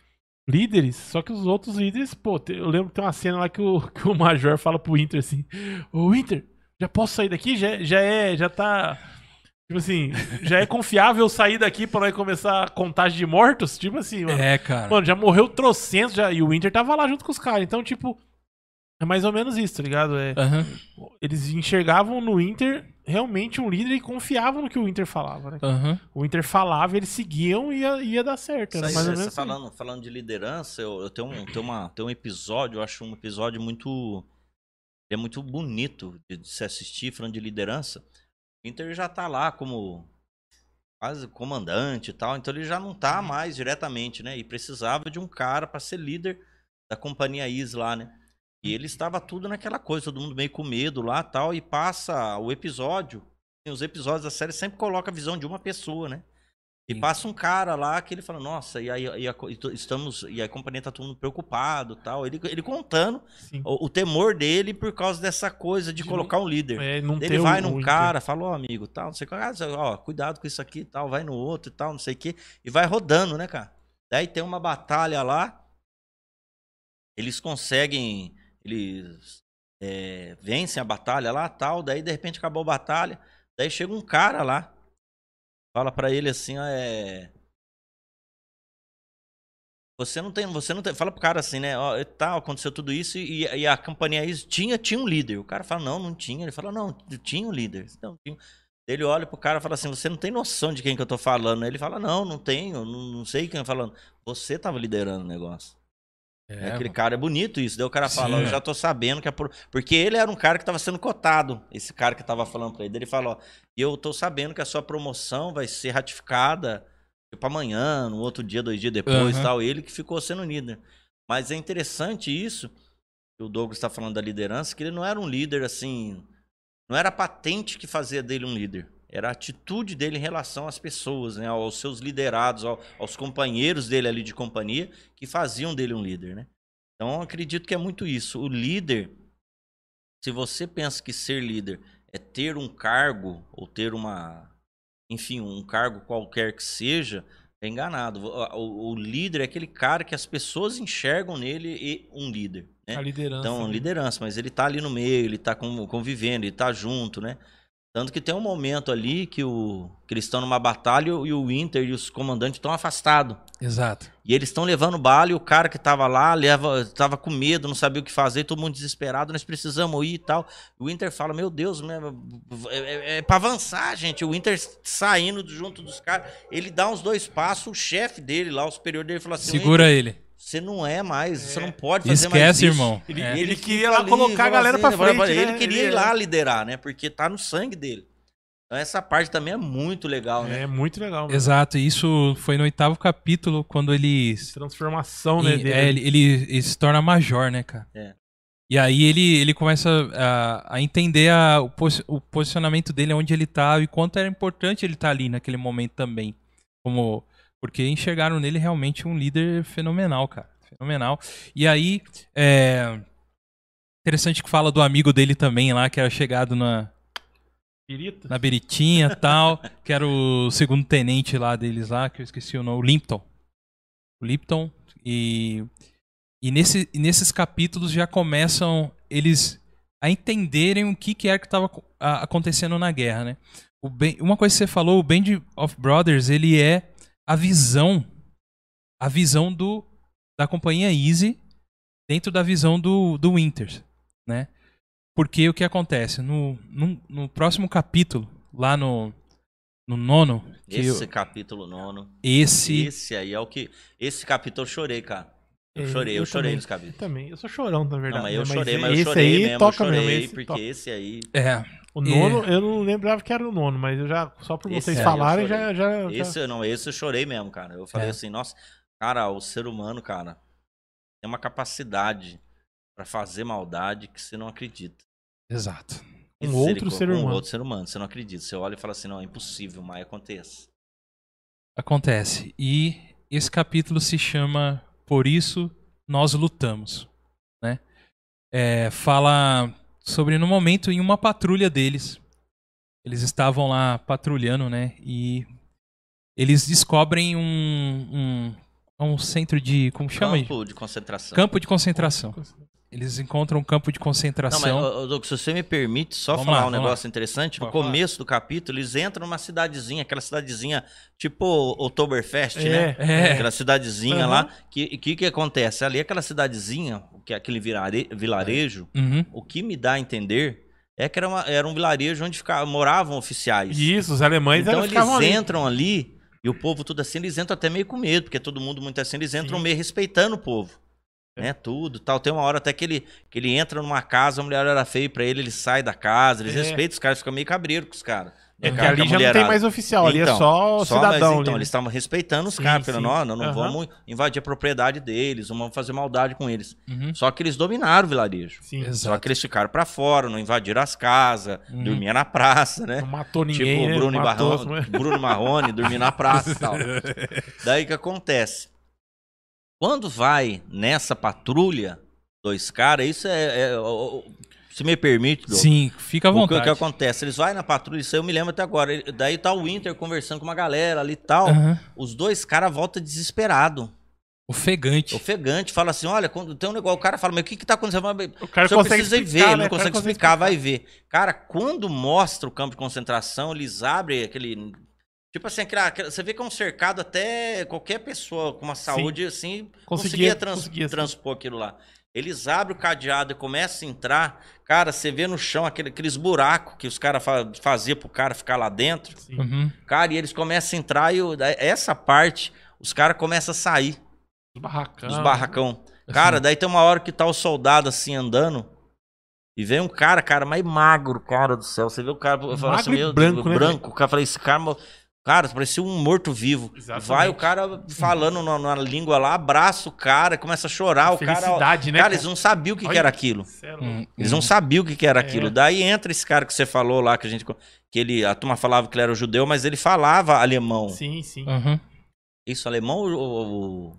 líderes, só que os outros líderes, pô, eu lembro que tem uma cena lá que o, que o Major fala pro Inter assim: Ô Inter, já posso sair daqui? Já, já é, já tá. Tipo assim, já é confiável sair daqui pra nós começar a contagem de mortos? Tipo assim, mano. É, cara. Mano, já morreu trocentos já, e o Inter tava lá junto com os caras. Então, tipo, é mais ou menos isso, tá ligado? É, Aham. eles enxergavam no Inter realmente um líder e confiavam no que o Inter falava, né? Aham. O Inter falava, eles seguiam e ia, ia dar certo. Era mais ou você menos assim. falando, falando de liderança, eu, eu tenho, um, tenho, uma, tenho um episódio, eu acho um episódio muito. É muito bonito de, de se assistir, falando de liderança. O Inter já tá lá como quase comandante e tal, então ele já não tá mais diretamente, né? E precisava de um cara para ser líder da companhia Is lá, né? E ele estava tudo naquela coisa, todo mundo meio com medo lá tal, e passa o episódio. Os episódios da série sempre colocam a visão de uma pessoa, né? E Sim. passa um cara lá que ele fala, nossa, e aí e a e estamos. E a companhia tá todo mundo preocupado tal. Ele, ele contando o, o temor dele por causa dessa coisa de De colocar um líder. É, não Ele vai num cara, fala, ó, amigo, tal, não sei o que, ah, ó, cuidado com isso aqui e tal, vai no outro e tal, não sei o que, e vai rodando, né, cara? Daí tem uma batalha lá, eles conseguem, eles é, vencem a batalha lá tal, daí de repente acabou a batalha, daí chega um cara lá, fala pra ele assim, ó, é. Você não tem, você não tem, fala pro cara assim, né? Ó, tal, aconteceu tudo isso e, e a companhia isso tinha, tinha um líder. O cara fala, não, não tinha. Ele fala, não, tinha um líder. Não, tinha. Ele olha pro cara e fala assim, você não tem noção de quem que eu tô falando. Ele fala, não, não tenho, não, não sei quem eu tô falando. Você tava liderando o negócio. É, Aquele cara é bonito isso. Daí o cara fala, Sim. eu já tô sabendo que é por... Porque ele era um cara que tava sendo cotado. Esse cara que tava falando pra ele. Ele falou, ó, eu tô sabendo que a sua promoção vai ser ratificada tipo amanhã, no outro dia, dois dias depois Aham. tal. Ele que ficou sendo líder. Mas é interessante isso, que o Douglas está falando da liderança, que ele não era um líder assim. Não era patente que fazia dele um líder. Era a atitude dele em relação às pessoas, né? aos seus liderados, ao- aos companheiros dele ali de companhia, que faziam dele um líder. Né? Então, acredito que é muito isso. O líder, se você pensa que ser líder é ter um cargo ou ter uma, enfim, um cargo qualquer que seja, é enganado. O, o- o líder é aquele cara que as pessoas enxergam nele e um líder. Né? A liderança. Então, né? liderança, mas ele tá ali no meio, ele tá com- convivendo, ele tá junto, né? Tanto que tem um momento ali que, o, que eles estão numa batalha e o Winter e os comandantes estão afastados. Exato. E eles estão levando bala e o cara que tava lá leva, tava com medo, não sabia o que fazer, todo mundo desesperado, nós precisamos ir e tal. O Winter fala, meu Deus, né, é, é, é pra avançar, gente. O Winter saindo junto dos caras, ele dá uns dois passos, o chefe dele lá, o superior dele, fala assim, Segura "Winter, ele. Você não é mais, você não pode fazer mais Esquece, isso. irmão. Ele, É. ele fica queria lá ali, colocar a galera pra assim, frente. Ele né? queria ir Ele- lá liderar, né? Porque tá no sangue dele. Então essa parte também é muito legal, né? É muito legal. mano. Exato. E isso foi no oitavo capítulo, quando ele Transformação, né? E, dele. é, ele, ele- ele se torna major, né, cara? É. E aí ele, ele começa a, a entender a- o, posi- o posicionamento dele, onde ele tá e quanto era importante ele estar ali naquele momento também. Como, porque enxergaram nele realmente um líder fenomenal, cara. Fenomenal. E aí, é, interessante que fala do amigo dele também lá, que era chegado na, Pirita. na Beritinha e tal, que era o segundo tenente lá deles lá, que eu esqueci o nome, o Limpton. O Lipton. E E nesse, e nesses capítulos já começam eles a entenderem o que, que é que estava acontecendo na guerra, né? O ben, uma coisa que você falou, o Band of Brothers, ele é a visão a visão do da companhia Easy dentro da visão do, do Winters, né? Porque o que acontece? No, no, no próximo capítulo, lá no, no nono. Esse eu, capítulo nono. Esse. Esse aí é o que. Esse capítulo eu chorei, cara. Eu é, chorei, eu, eu chorei também, nos capítulos. Eu também. Eu sou chorão, na verdade. Não, mas eu né? chorei, mas eu chorei aí mesmo. Toca eu chorei, mesmo, esse porque toca. esse aí. É. O nono, é. eu não lembrava que era o nono, mas eu já, só por vocês esse falarem, já, já, já. Esse não, esse eu chorei mesmo, cara. Eu falei é. assim, nossa, cara, o ser humano, cara, tem uma capacidade para fazer maldade que você não acredita. Exato. Um outro ser humano. Um outro ser humano, você não acredita. Você olha e fala assim, não, é impossível, mas acontece. Acontece. E esse capítulo se chama Por isso nós lutamos, né? É, fala sobre no momento em uma patrulha deles. Eles estavam lá patrulhando, né? E eles descobrem um, um, um centro de. Como chama? Campo de concentração. Campo de concentração. Eles encontram um campo de concentração. Não, mas, Douglas, se você me permite só vamos falar lá, um negócio lá. interessante, no começo falar. do capítulo, eles entram numa cidadezinha, aquela cidadezinha tipo Oktoberfest, é, né? É. Aquela cidadezinha uhum. lá. O que, que que acontece? Ali, aquela cidadezinha, que é aquele vilare, vilarejo, uhum. o que me dá a entender é que era, uma, era um vilarejo onde ficava, moravam oficiais. Isso, os alemães Então eles entram ali. ali. e o povo tudo assim, eles entram até meio com medo, porque todo mundo muito assim, eles entram Sim. meio respeitando o povo né? Tudo, tal. Tem uma hora até que ele, que ele entra numa casa, a mulher era feia para ele, ele sai da casa, eles é. respeitam os caras, ficam meio cabreiro com os caras. É que ali já não tem mais oficial, ali é então, é só, só cidadão. Mas, então, ali. Né? eles estavam respeitando os sim, caras, falando, não, não, não uhum. vamos invadir a propriedade deles, não vamos fazer maldade com eles. Uhum. Só que eles dominaram o vilarejo. Sim, só que eles ficaram para fora, não invadiram as casas, uhum. dormiam na praça, né? Não matou ninguém, Tipo, né? Bruno, Marrone, Bruno Marrone, dormir na praça e tal. Daí que acontece? Quando vai nessa patrulha, dois caras, isso é, é, se me permite, Dô, Sim, fica à vontade. O que, que, acontece? Eles vão na patrulha, isso eu me lembro até agora. Daí tá o Winter conversando com uma galera ali e tal. Uhum. Os dois caras voltam desesperado. Ofegante. Ofegante, fala assim: olha, quando tem um negócio, o cara fala, mas o que que tá acontecendo? O cara o consegue precisa ver, né? não consegue explicar, explicar, vai ver. Cara, quando mostra o campo de concentração, eles abrem aquele. Tipo assim, aquela, você vê que é um cercado até qualquer pessoa com uma saúde Sim. assim conseguia, conseguia, trans, conseguia transpor aquilo lá. Eles abrem o cadeado e começam a entrar. Cara, você vê no chão aquele, aqueles buracos que os caras fa faziam pro cara ficar lá dentro. Uhum. Cara, e eles começam a entrar e essa parte, os caras começam a sair. Os barracão. Os barracão. Cara, daí tem uma hora que tá o soldado assim andando. E vem um cara, cara, mais magro, cara do céu. Você vê o cara, magro assim, meu, branco, né? branco. O cara fala, esse cara Cara, parecia um morto-vivo. Vai o cara falando na, na, língua lá, abraça o cara, começa a chorar. A o cara, né, cara, cara, eles não sabiam o que, que era aquilo. Hum, eles não sabiam o que, que era é. aquilo. Daí entra esse cara que você falou lá, que a gente. Que ele, a turma falava que ele era judeu, mas ele falava alemão. Sim, sim. Uhum. Isso, alemão ou, ou,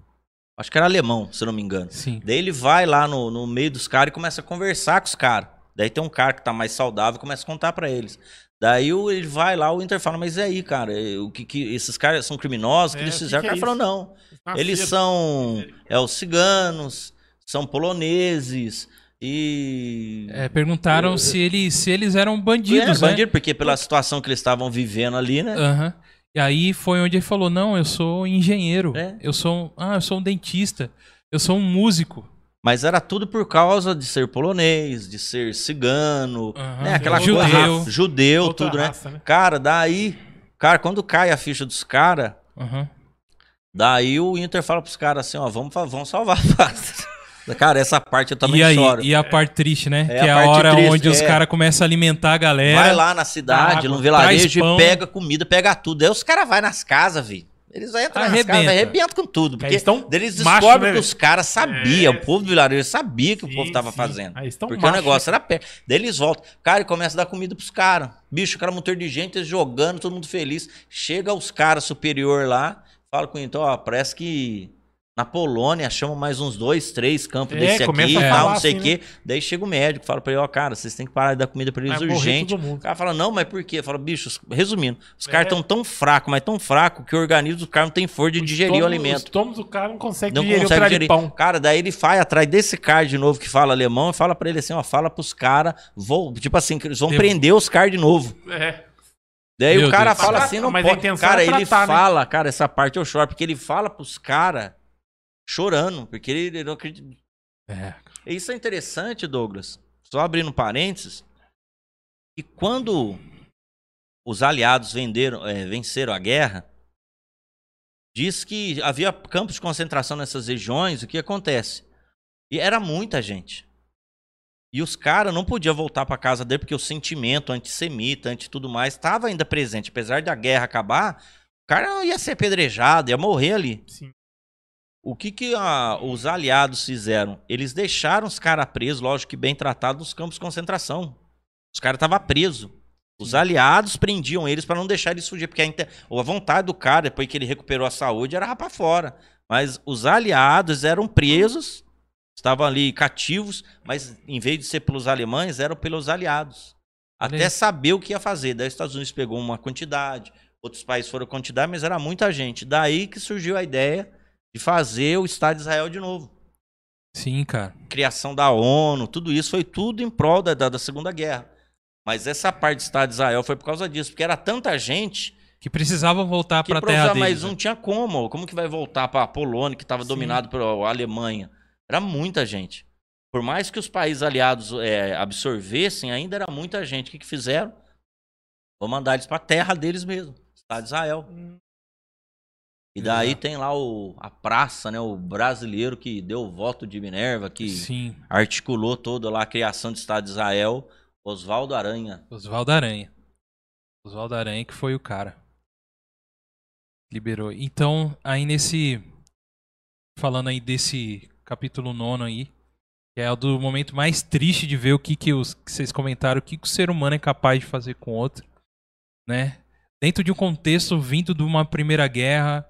Acho que era alemão, se não me engano. Sim. Daí ele vai lá no, no meio dos caras e começa a conversar com os caras. Daí tem um cara que tá mais saudável e começa a contar para eles. Daí ele vai lá, o Inter fala, mas e aí, cara? O que, que esses caras são criminosos? O que é, eles fizeram? Que o cara é falou, não. Eles são é, os ciganos, são poloneses e. É, perguntaram eu, se, eles, se eles eram bandidos, é, né? Bandido, porque pela situação que eles estavam vivendo ali, né? Uhum. E aí foi onde ele falou: não, eu sou engenheiro. É. Eu sou. Ah, eu sou um dentista. Eu sou um músico. Mas era tudo por causa de ser polonês, de ser cigano, uhum, né? Aquela judeu, coisa, judeu, tudo, né? raça, né? Cara, daí, cara, quando cai a ficha dos caras, uhum. daí o Inter fala pros caras assim, ó, vamos, vamos salvar a paz. Cara, essa parte eu também e aí, choro. E a parte triste, né? É que é a, a hora triste, onde é. os caras começam a alimentar a galera. Vai lá na cidade, no vilarejo e pega comida, pega tudo. Aí os caras vão nas casas, vi. Eles entram nas casas, arrebentam com tudo. Porque eles, tão eles descobrem né? que os caras sabiam, é. o povo do vilarejo sabia que sim, o povo tava sim. fazendo. porque macho, o negócio né? era perto. Daí eles voltam. Cara, e começa a dar comida pros caras. Bicho, o cara motor de gente, eles jogando, todo mundo feliz. Chega os caras superior lá, fala com ele, então, ó, parece que Na Polônia, achamos mais uns dois, três campos É, desse aqui a e tal, não sei o assim, quê. Daí chega o médico, fala pra ele, ó, cara, vocês têm que parar de dar comida pra eles Vai urgente. todo mundo. O cara fala, não, mas por quê? Fala, bicho, resumindo, os É. caras estão tão fracos, mas tão fracos que o organismo dos caras não tem força de digerir o estômago- alimento. Os estômagos do cara não consegue Não digerir consegue o digerir. pão. Cara, daí ele vai atrás desse cara de novo que fala alemão e fala pra ele assim, ó, fala pros caras, vou, tipo assim, que eles vão prender os caras de novo. É. Daí Meu o cara Deus. fala assim, não mas pode. intenção Cara, é ele tratar, né? fala, cara, essa parte eu choro, porque ele fala pros caras chorando, porque ele, ele não acredita. É. Isso é interessante, Douglas. Só abrindo parênteses. E quando os aliados venderam, é, venceram a guerra, diz que havia campos de concentração nessas regiões. O que acontece? E era muita gente. E os caras não podiam voltar para casa dele porque o sentimento antissemita, anti tudo mais, estava ainda presente. Apesar da guerra acabar, o cara ia ser apedrejado, ia morrer ali. Sim. O que, que ah, os aliados fizeram? Eles deixaram os caras presos, lógico que bem tratados, nos campos de concentração. Os caras estavam presos. Os aliados prendiam eles para não deixar eles fugir, porque a, inte- a vontade do cara, depois que ele recuperou a saúde, era rapar fora. Mas os aliados eram presos, estavam ali cativos, mas em vez de ser pelos alemães, eram pelos aliados. Até aí. saber o que ia fazer. Daí os Estados Unidos pegou uma quantidade, outros países foram quantidade, mas era muita gente. Daí que surgiu a ideia de fazer o Estado de Israel de novo. Sim, cara. Criação da ONU, tudo isso foi tudo em prol da, da, da Segunda Guerra. Mas essa parte do Estado de Israel foi por causa disso, porque era tanta gente Que precisava voltar pra pra terra deles. mais né? um tinha como. Como que vai voltar para a Polônia, que estava dominado pela Alemanha? Era muita gente. Por mais que os países aliados é, absorvessem, ainda era muita gente. O que, que fizeram? Vou mandar eles para a terra deles mesmo, Estado de Israel. E daí Exato. tem lá o, a praça, né? O brasileiro que deu o voto de Minerva, que Sim, articulou toda lá a criação do Estado de Israel, Oswaldo Aranha. Oswaldo Aranha. Oswaldo Aranha que foi o cara. Liberou. Então, aí nesse. Falando aí desse capítulo nono aí, que é o do momento mais triste de ver o que, que, os, que vocês comentaram, o que, que o ser humano é capaz de fazer com o outro, né? Dentro de um contexto vindo de uma primeira guerra,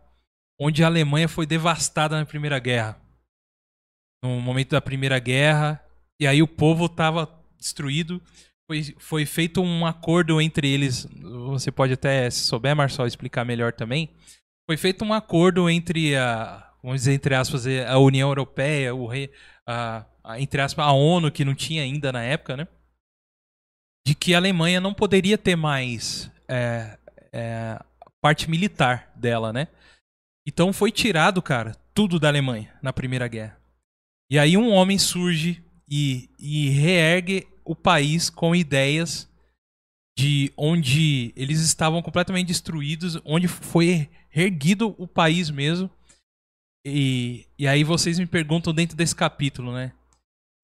onde a Alemanha foi devastada na primeira guerra. No momento da primeira guerra, e aí o povo estava destruído. Foi, foi feito um acordo entre eles. Você pode até, se souber, Marçal, explicar melhor também. Foi feito um acordo entre a, vamos dizer, entre aspas, a União Europeia, o rei, a, a- entre aspas, a ONU, que não tinha ainda na época, né? De que a Alemanha não poderia ter mais é, é, parte militar dela, né? Então foi tirado, cara, tudo da Alemanha na Primeira Guerra. E aí um homem surge e, e reergue o país com ideias de onde eles estavam completamente destruídos, onde foi reerguido o país mesmo. E, e aí vocês me perguntam dentro desse capítulo, né?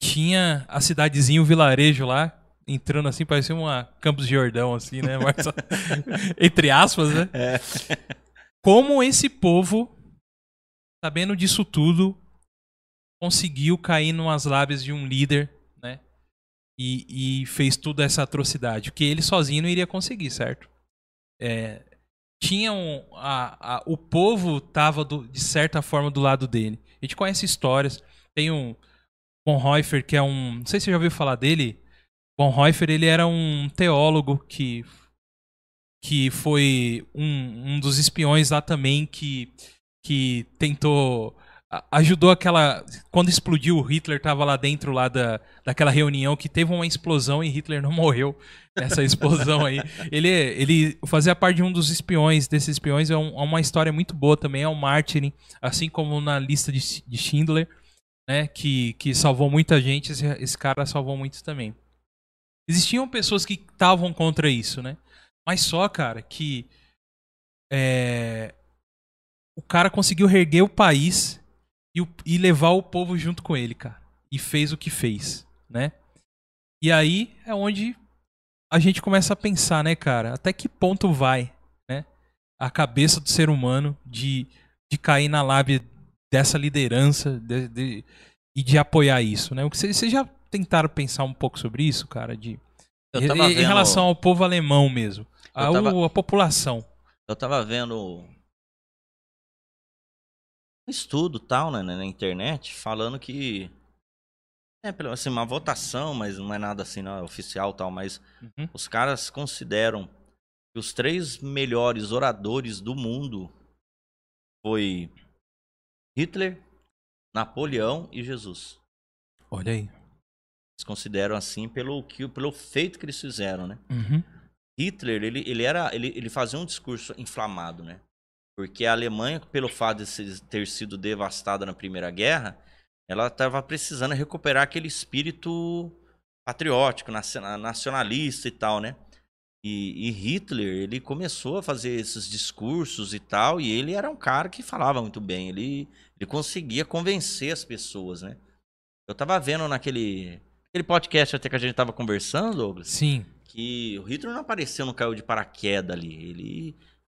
Tinha a cidadezinha, o vilarejo lá, entrando assim, parecia uma Campos de Jordão, assim, né? Entre aspas, né? Como esse povo, sabendo disso tudo, conseguiu cair nas lábias de um líder, né? E, e fez toda essa atrocidade. Porque ele sozinho não iria conseguir, certo? É, a, a- o povo estava de certa forma do lado dele. A gente conhece histórias. Tem um Bonhoeffer que é um, não sei se você já ouviu falar dele. Bonhoeffer ele era um teólogo que que foi um, um dos espiões lá também que que tentou ajudou aquela quando explodiu o Hitler tava lá dentro lá da, daquela reunião que teve uma explosão e Hitler não morreu. Nessa explosão aí. Ele ele fazia parte de um dos espiões desses espiões. É, um- é uma história muito boa também é um mártir assim como na lista de, de Schindler né que que salvou muita gente. Esse, esse cara salvou muitos também. Existiam pessoas que estavam contra isso né mas só cara que é, o cara conseguiu reerguer o país e, e levar o povo junto com ele, cara. E fez o que fez, né? E aí é onde a gente começa a pensar, né, cara? Até que ponto vai, né? A cabeça do ser humano de, de cair na lábia dessa liderança de- de- e de apoiar isso, né? Vocês já tentaram pensar um pouco sobre isso, cara? De, Eu em, tava em vendo- relação ao povo alemão mesmo. A, tava- o- a população. Eu tava vendo um estudo tal, né, na internet, falando que. É, assim, uma votação, mas não é nada assim, não é oficial tal, mas Uhum. os caras consideram que os três melhores oradores do mundo foi Hitler, Napoleão e Jesus. Olha aí. Eles consideram assim pelo, que, pelo feito que eles fizeram, né? Uhum. Hitler, ele, ele, era, ele, ele fazia um discurso inflamado, né? Porque a Alemanha, pelo fato de ter sido devastada na Primeira Guerra, ela estava precisando recuperar aquele espírito patriótico, naciona- nacionalista e tal, né? E, e Hitler, ele começou a fazer esses discursos e tal, e ele era um cara que falava muito bem, ele, ele conseguia convencer as pessoas, né? Eu tava vendo naquele aquele podcast até que a gente tava conversando, Douglas, Sim. que o Hitler não apareceu, não caiu de paraquedas ali. Ele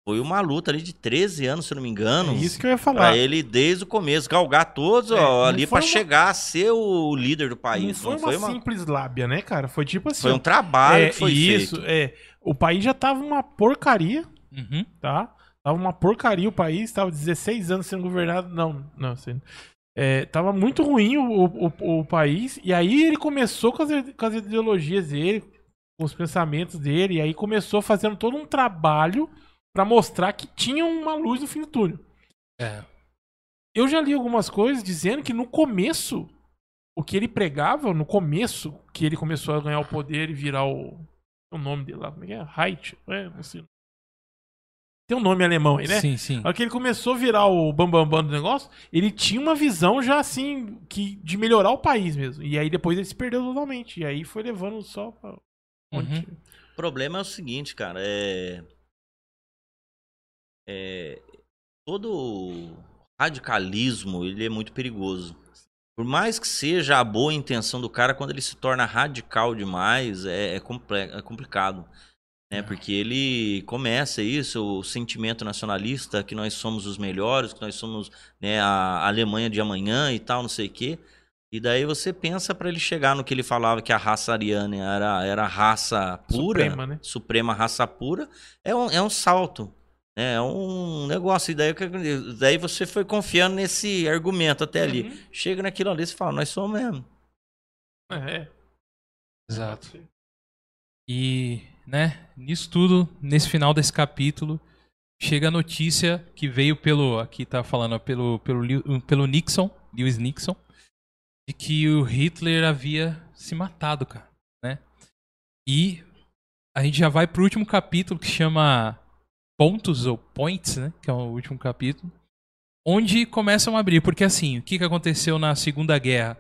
foi uma luta ali de 13 anos, se eu não me engano. É isso que eu ia Pra falar. ele desde o começo, galgar todos É, ó, não ali foi pra uma- chegar a ser o líder do não país. foi, uma simples lábia, né, cara? Foi tipo assim. Foi um trabalho é, que foi isso, feito. é. O país já tava uma porcaria, Uhum. tá? Tava uma porcaria o país, tava 16 anos sendo governado. Não, não, assim. É, tava muito ruim o, o, o país, e aí ele começou com as, com as ideologias dele, com os pensamentos dele, e aí começou fazendo todo um trabalho pra mostrar que tinha uma luz no fim do túnel. É. Eu já li algumas coisas dizendo que no começo, o que ele pregava, no começo, que ele começou a ganhar o poder e virar o. O nome dele lá, como é que é? Reit? É, não sei. Tem um nome alemão aí, né? Sim, sim. Na hora que ele começou a virar o bambambam bam, bam do negócio, ele tinha uma visão já assim, que, de melhorar o país mesmo. E aí depois ele se perdeu totalmente. E aí foi levando só pra. onde- Uhum. O problema é o seguinte, cara, é. é todo radicalismo ele é muito perigoso. Por mais que seja a boa intenção do cara, quando ele se torna radical demais, é, é, comple- é complicado. Né? Porque ele começa isso, o sentimento nacionalista, que nós somos os melhores, que nós somos né, a Alemanha de amanhã e tal, não sei o quê. E daí você pensa para ele chegar no que ele falava que a raça ariana era, era raça pura, Suprema, né? suprema raça pura, é um, é um salto. né? É um negócio. E daí, daí você foi confiando nesse argumento até ali. Uhum. Chega naquilo ali e fala, nós somos mesmo. É. Exato. E, né, nisso tudo, nesse final desse capítulo, chega a notícia que veio pelo, aqui tá falando, pelo, pelo, pelo Nixon, Lewis Nixon, de que o Hitler havia se matado, cara, né? E a gente já vai pro último capítulo que chama Pontos ou Points, né? Que é o último capítulo. Onde começam a abrir, porque assim, o que, que aconteceu na Segunda Guerra,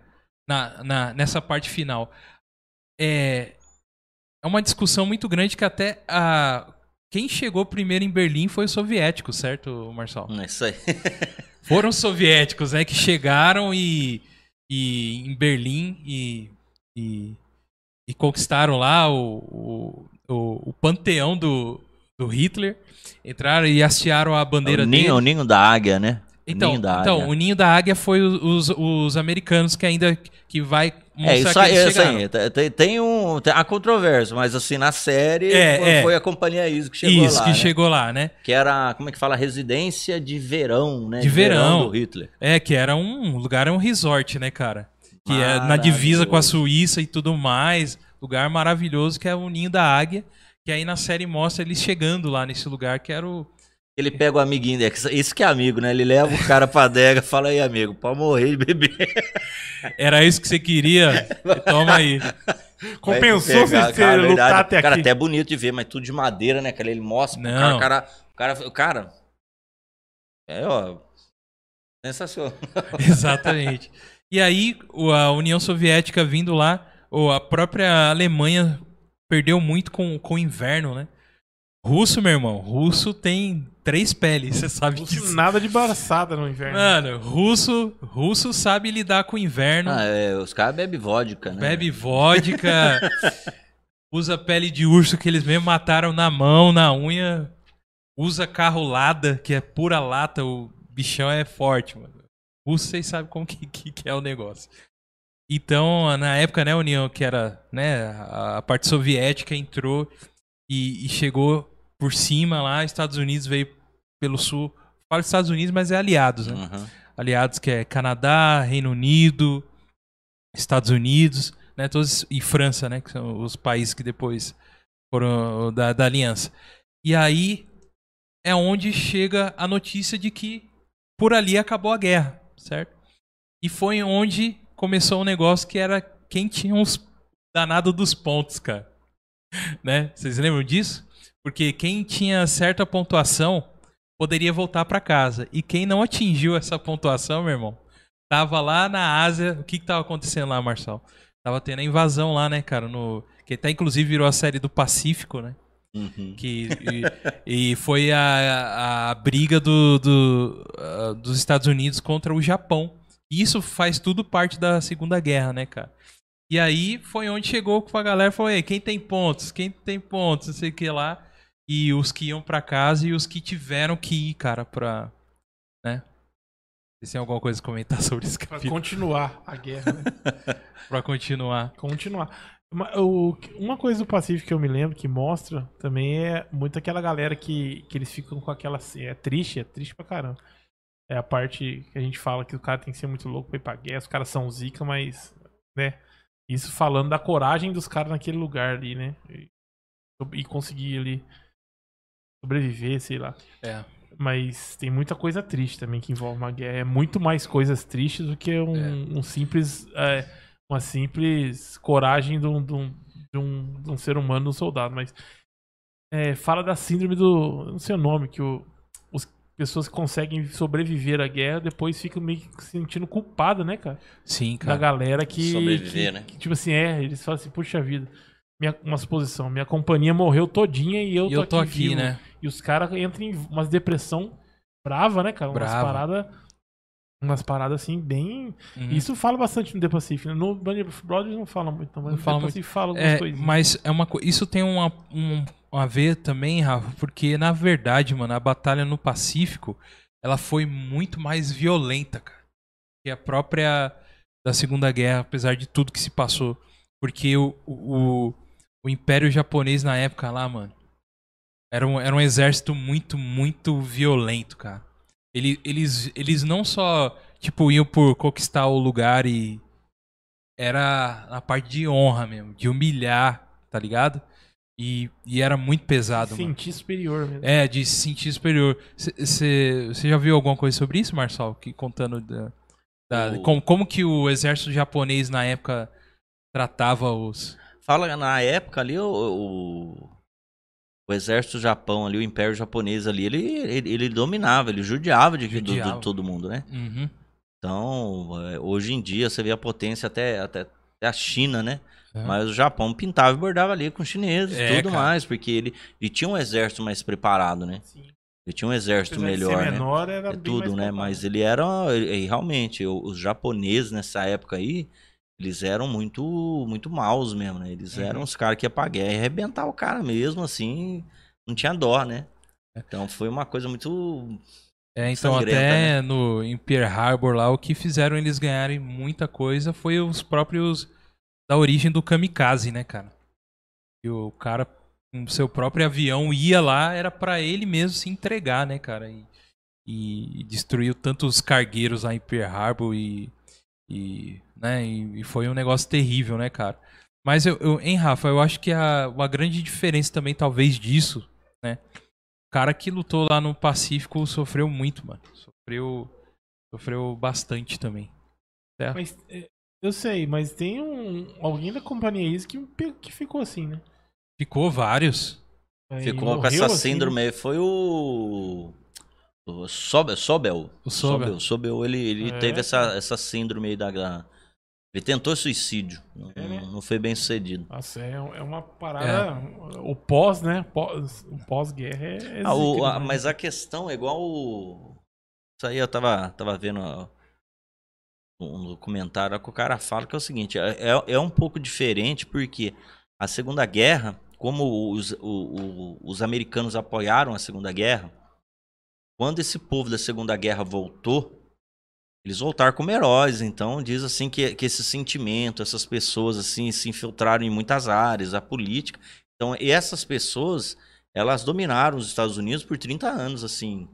na, na, nessa parte final? É, é uma discussão muito grande que até a, quem chegou primeiro em Berlim foi os soviéticos, certo, Marçal? É isso aí. Foram os soviéticos, né, que chegaram e, e em Berlim e, e, e conquistaram lá o, o, o, o panteão do, do Hitler. Entraram e hastearam a bandeira o, dele. ninho, o ninho da águia, né? O Então, ninho da então águia. o ninho da águia foi os, os, os americanos que ainda que vai É, isso aí, isso aí. Tem- Tem, um, tem a controvérsia, mas assim, na série É, foi, é. a companhia ISO que chegou Isso, lá. que né? chegou lá, né? Que era, como é que fala? Residência de verão, né? De verão. do Hitler. É, que era um lugar, é um resort, né, cara? Que é na divisa com a. Suíça e tudo mais. Lugar maravilhoso que é o Ninho da Águia. Que aí na série mostra eles chegando lá nesse lugar que era o. Ele pega o amiguinho dele, que isso que é amigo, né? Ele leva o cara pra adega fala aí, amigo, pode morrer de beber. Era isso que você queria? Toma aí. Compensou você pegar, cara, lutar verdade. até Cara, aqui. até é bonito de ver, mas tudo de madeira, né? Cara, ele mostra pro Não. cara, o cara, cara, cara. É, ó. Sensacional. Exatamente. E aí, a União Soviética vindo lá, ou a própria Alemanha perdeu muito com, com o inverno, né? Russo, meu irmão, russo tem três peles, você sabe disso. Nada de braçada no inverno. Mano, russo, russo sabe lidar com o inverno, Ah, é, os caras bebem vodka, né? bebe vodka, usa pele de urso que eles mesmo mataram na mão, na unha, usa carro lada, que é pura lata, o bichão é forte, mano. Russo, vocês sabem como que, que, que é o negócio. Então, na época, né, a União, que era, né, a parte soviética entrou e, e chegou por cima lá, Estados Unidos veio pelo sul falo Estados Unidos, mas é aliados, né? Uhum. Aliados que é Canadá, Reino Unido, Estados Unidos, né? Todos, e França, né? Que são os países que depois foram da, da aliança. E aí é onde chega a notícia de que por ali acabou a guerra, certo? E foi onde começou um negócio que era quem tinha os danado dos pontos, cara. Né? Vocês lembram disso? Porque quem tinha certa pontuação poderia voltar para casa. E quem não atingiu essa pontuação, meu irmão, tava lá na Ásia. O que que tava acontecendo lá, Marcel? Tava tendo a invasão lá, né, cara? No... Que até inclusive virou a série do Pacífico, né? Uhum. Que, e, e foi a, a briga do, do, ah, dos Estados Unidos contra o Japão. Isso faz tudo parte da Segunda Guerra, né, cara? E aí foi onde chegou com a galera e falou: Ei, quem tem pontos? Quem tem pontos? Não sei o que lá. E os que iam pra casa e os que tiveram que ir, cara, pra. Né? Vocês têm alguma coisa a comentar sobre esse Pra continuar a guerra, né? Pra continuar. continuar. Uma, o- uma coisa do Pacífico que eu me lembro que mostra também é muito aquela galera que, que eles ficam com aquela. É triste, é triste pra caramba. É a parte que a gente fala que o cara tem que ser muito louco pra ir pra guerra, os caras são zica, mas. né? Isso falando da coragem dos caras naquele lugar ali, né? E, e conseguir ali sobreviver, sei lá. É. Mas tem muita coisa triste também que envolve uma guerra. É muito mais coisas tristes do que um, É. um simples. é, uma simples coragem de um, de um, de um, de um ser humano, um soldado. Mas é, fala da síndrome do. Não sei o nome, que o, pessoas que conseguem sobreviver à guerra depois ficam meio que se sentindo culpadas, né, cara? Sim, Da cara. galera que. Sobreviver, que- né? que, tipo assim, é, eles falam assim, puxa vida. Minha, uma suposição, minha companhia morreu todinha e eu E tô, eu tô aqui, vivo. né? E os caras entram em umas depressão brava, né, cara? Umas Brava. paradas. Umas paradas assim, bem. Uhum. Isso fala bastante no The Pacific. né? No Band of Brothers não fala muito, não, mas Não no fala The muito. Fala algumas É, mas é uma co- isso tem uma, um, a ver também, Rafa, porque na verdade, mano, a batalha no Pacífico, ela foi muito mais violenta, cara, que a própria da Segunda Guerra, apesar de tudo que se passou, porque o, o, o Império Japonês na época lá, mano, era um, era um exército muito, muito violento, cara. Ele, eles, eles não só, tipo, iam por conquistar o lugar e era na parte de honra mesmo, de humilhar, tá ligado? E, e era muito pesado, mano. Sentir superior mesmo. É, de se sentir superior. Você já viu alguma coisa sobre isso, Marçal? Que contando da, da- O- como, como que o exército japonês na época tratava os. Fala na época ali, o, o, o exército do Japão ali, o Império Japonês ali, ele, ele, ele dominava, ele judiava de, do- do- Judiava. de todo mundo, né? Uhum. Então, é, hoje em dia, você vê a potência até, até, até a China, né? É. Mas o Japão pintava e bordava ali com os chineses e É, tudo cara. mais, porque ele, ele tinha um exército mais preparado, né? Sim. Ele tinha um exército melhor, né? menor, era É tudo, né? preparado. Mas ele era. ele- realmente, os japoneses nessa época aí, eles eram muito muito maus mesmo, né? Eles Uhum. eram os caras que iam pra guerra e arrebentar o cara mesmo, assim, não tinha dó, né? Então foi uma coisa muito. É, então até no em Pearl Harbor lá, o que fizeram eles ganharem muita coisa foi os próprios da origem do kamikaze, né, cara? E o cara com seu próprio avião ia lá, era pra ele mesmo se entregar, né, cara? E, e destruiu tantos cargueiros lá em Pearl Harbor e, e né, e, e foi um negócio terrível, né, cara? Mas eu, eu hein, Rafa, eu acho que a, grande diferença também, talvez, disso, né? O cara que lutou lá no Pacífico sofreu muito, mano. Sofreu, sofreu bastante também. Mas é, eu sei, mas tem um alguém da companhia isso que, que ficou assim, né? Ficou vários. Aí Ficou com essa assim, síndrome aí. Foi o. O Sobel. Sobel. O Sobel. Sobel, Sobel, ele, ele É, teve essa, essa síndrome aí da. da- Ele tentou suicídio. Não, É, né? não foi bem sucedido. Nossa, é, é uma parada. O pós, né? Pós, o pós-guerra é. é Ah, o- a- demais. mas a questão é igual. o- Isso aí eu tava, tava vendo ó, um documentário que o cara fala que é o seguinte: é, é- é um pouco diferente porque a Segunda Guerra, como os, o- o- os americanos apoiaram a Segunda Guerra, quando esse povo da Segunda Guerra voltou, eles voltaram como heróis. Então diz assim que, que esse sentimento, essas pessoas assim se infiltraram em muitas áreas, a política. Então essas pessoas elas dominaram os Estados Unidos por 30 anos, assim.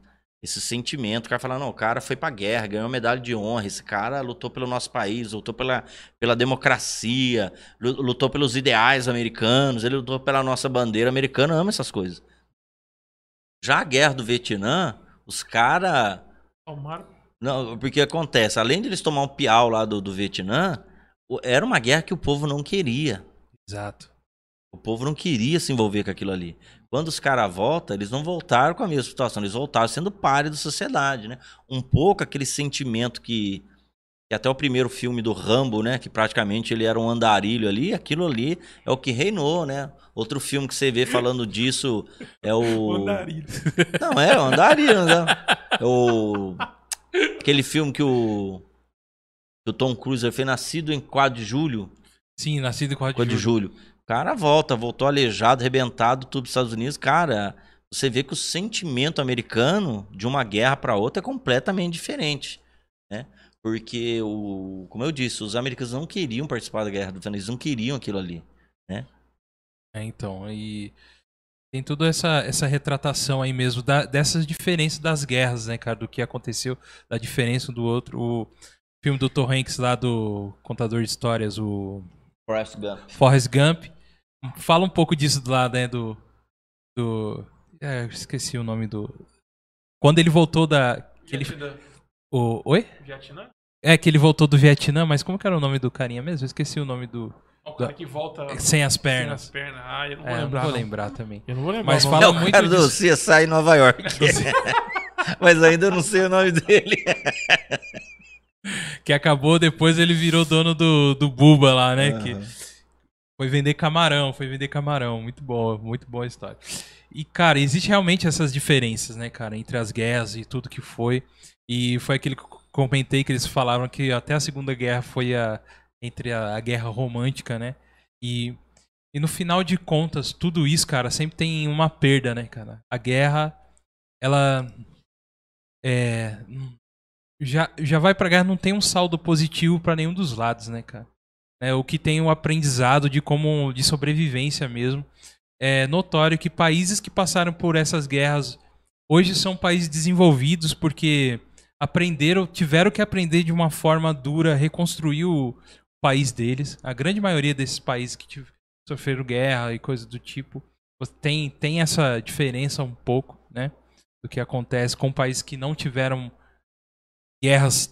Esse sentimento. O cara fala, não, o cara foi pra guerra, ganhou medalha de honra, esse cara lutou pelo nosso país, lutou pela, pela democracia, lutou pelos ideais americanos, ele lutou pela nossa bandeira americana, ama essas coisas. Já a guerra do Vietnã, os caras. Não, porque acontece, além de eles tomar um piau lá do, do Vietnã, era uma guerra que o povo não queria. Exato. O povo não queria se envolver com aquilo ali. Quando os caras voltam, eles não voltaram com a mesma situação, eles voltaram sendo pare da sociedade, né? Um pouco aquele sentimento que, que até o primeiro filme do Rambo, né? Que praticamente ele era um andarilho ali, aquilo ali é o que reinou, né? Outro filme que você vê falando disso é o. Andarilho. Não, é, o andarilho, né? É o. Aquele filme que o. Que o Tom Cruise fez Nascido em 4 de Julho. Sim, Nascido em 4 de, 4 de julho. julho. O cara volta, voltou aleijado, arrebentado, tudo dos Estados Unidos. Cara, você vê que o sentimento americano de uma guerra para outra é completamente diferente, né? Porque, o, como eu disse, os americanos não queriam participar da guerra do Vietnã, eles não queriam aquilo ali, né? É, então, e tem toda essa, essa retratação aí mesmo da, dessas diferenças das guerras, né, cara, do que aconteceu, da diferença do outro. O filme do Tom Hanks lá do Contador de Histórias, o Forrest Gump. Forrest Gump. Fala um pouco disso lá, né, do... do é, esqueci o nome do... Quando ele voltou da... Que ele, o, oi? Vietnã? É, que ele voltou do Vietnã, mas como que era o nome do carinha mesmo? Eu esqueci o nome do... O cara que volta sem as pernas. Sem as pernas. Ah, eu não vou é, lembrar. Não vou não. lembrar também. Eu não vou lembrar. Mas não. fala é o muito cara do disso. CSI em Nova York. Mas ainda não sei o nome dele. que acabou, depois ele virou dono do, do Buba lá, né? Uhum. Que foi vender camarão, foi vender camarão. Muito boa, muito boa a história. E, cara, existe realmente essas diferenças, né, cara, entre as guerras e tudo que foi. E foi aquele que eu comentei que eles falaram que até a Segunda Guerra foi a entre a, a guerra romântica, né? E, e no final de contas, tudo isso, cara, sempre tem uma perda, né, cara? A guerra, ela é, já, já vai pra guerra, não tem um saldo positivo para nenhum dos lados, né, cara? É, o que tem o um aprendizado de como de sobrevivência mesmo. É notório que países que passaram por essas guerras hoje são países desenvolvidos porque aprenderam, tiveram que aprender de uma forma dura, reconstruir o país deles. A grande maioria desses países que sofreram guerra e coisas do tipo tem, tem essa diferença um pouco, né? Do que acontece com países que não tiveram guerras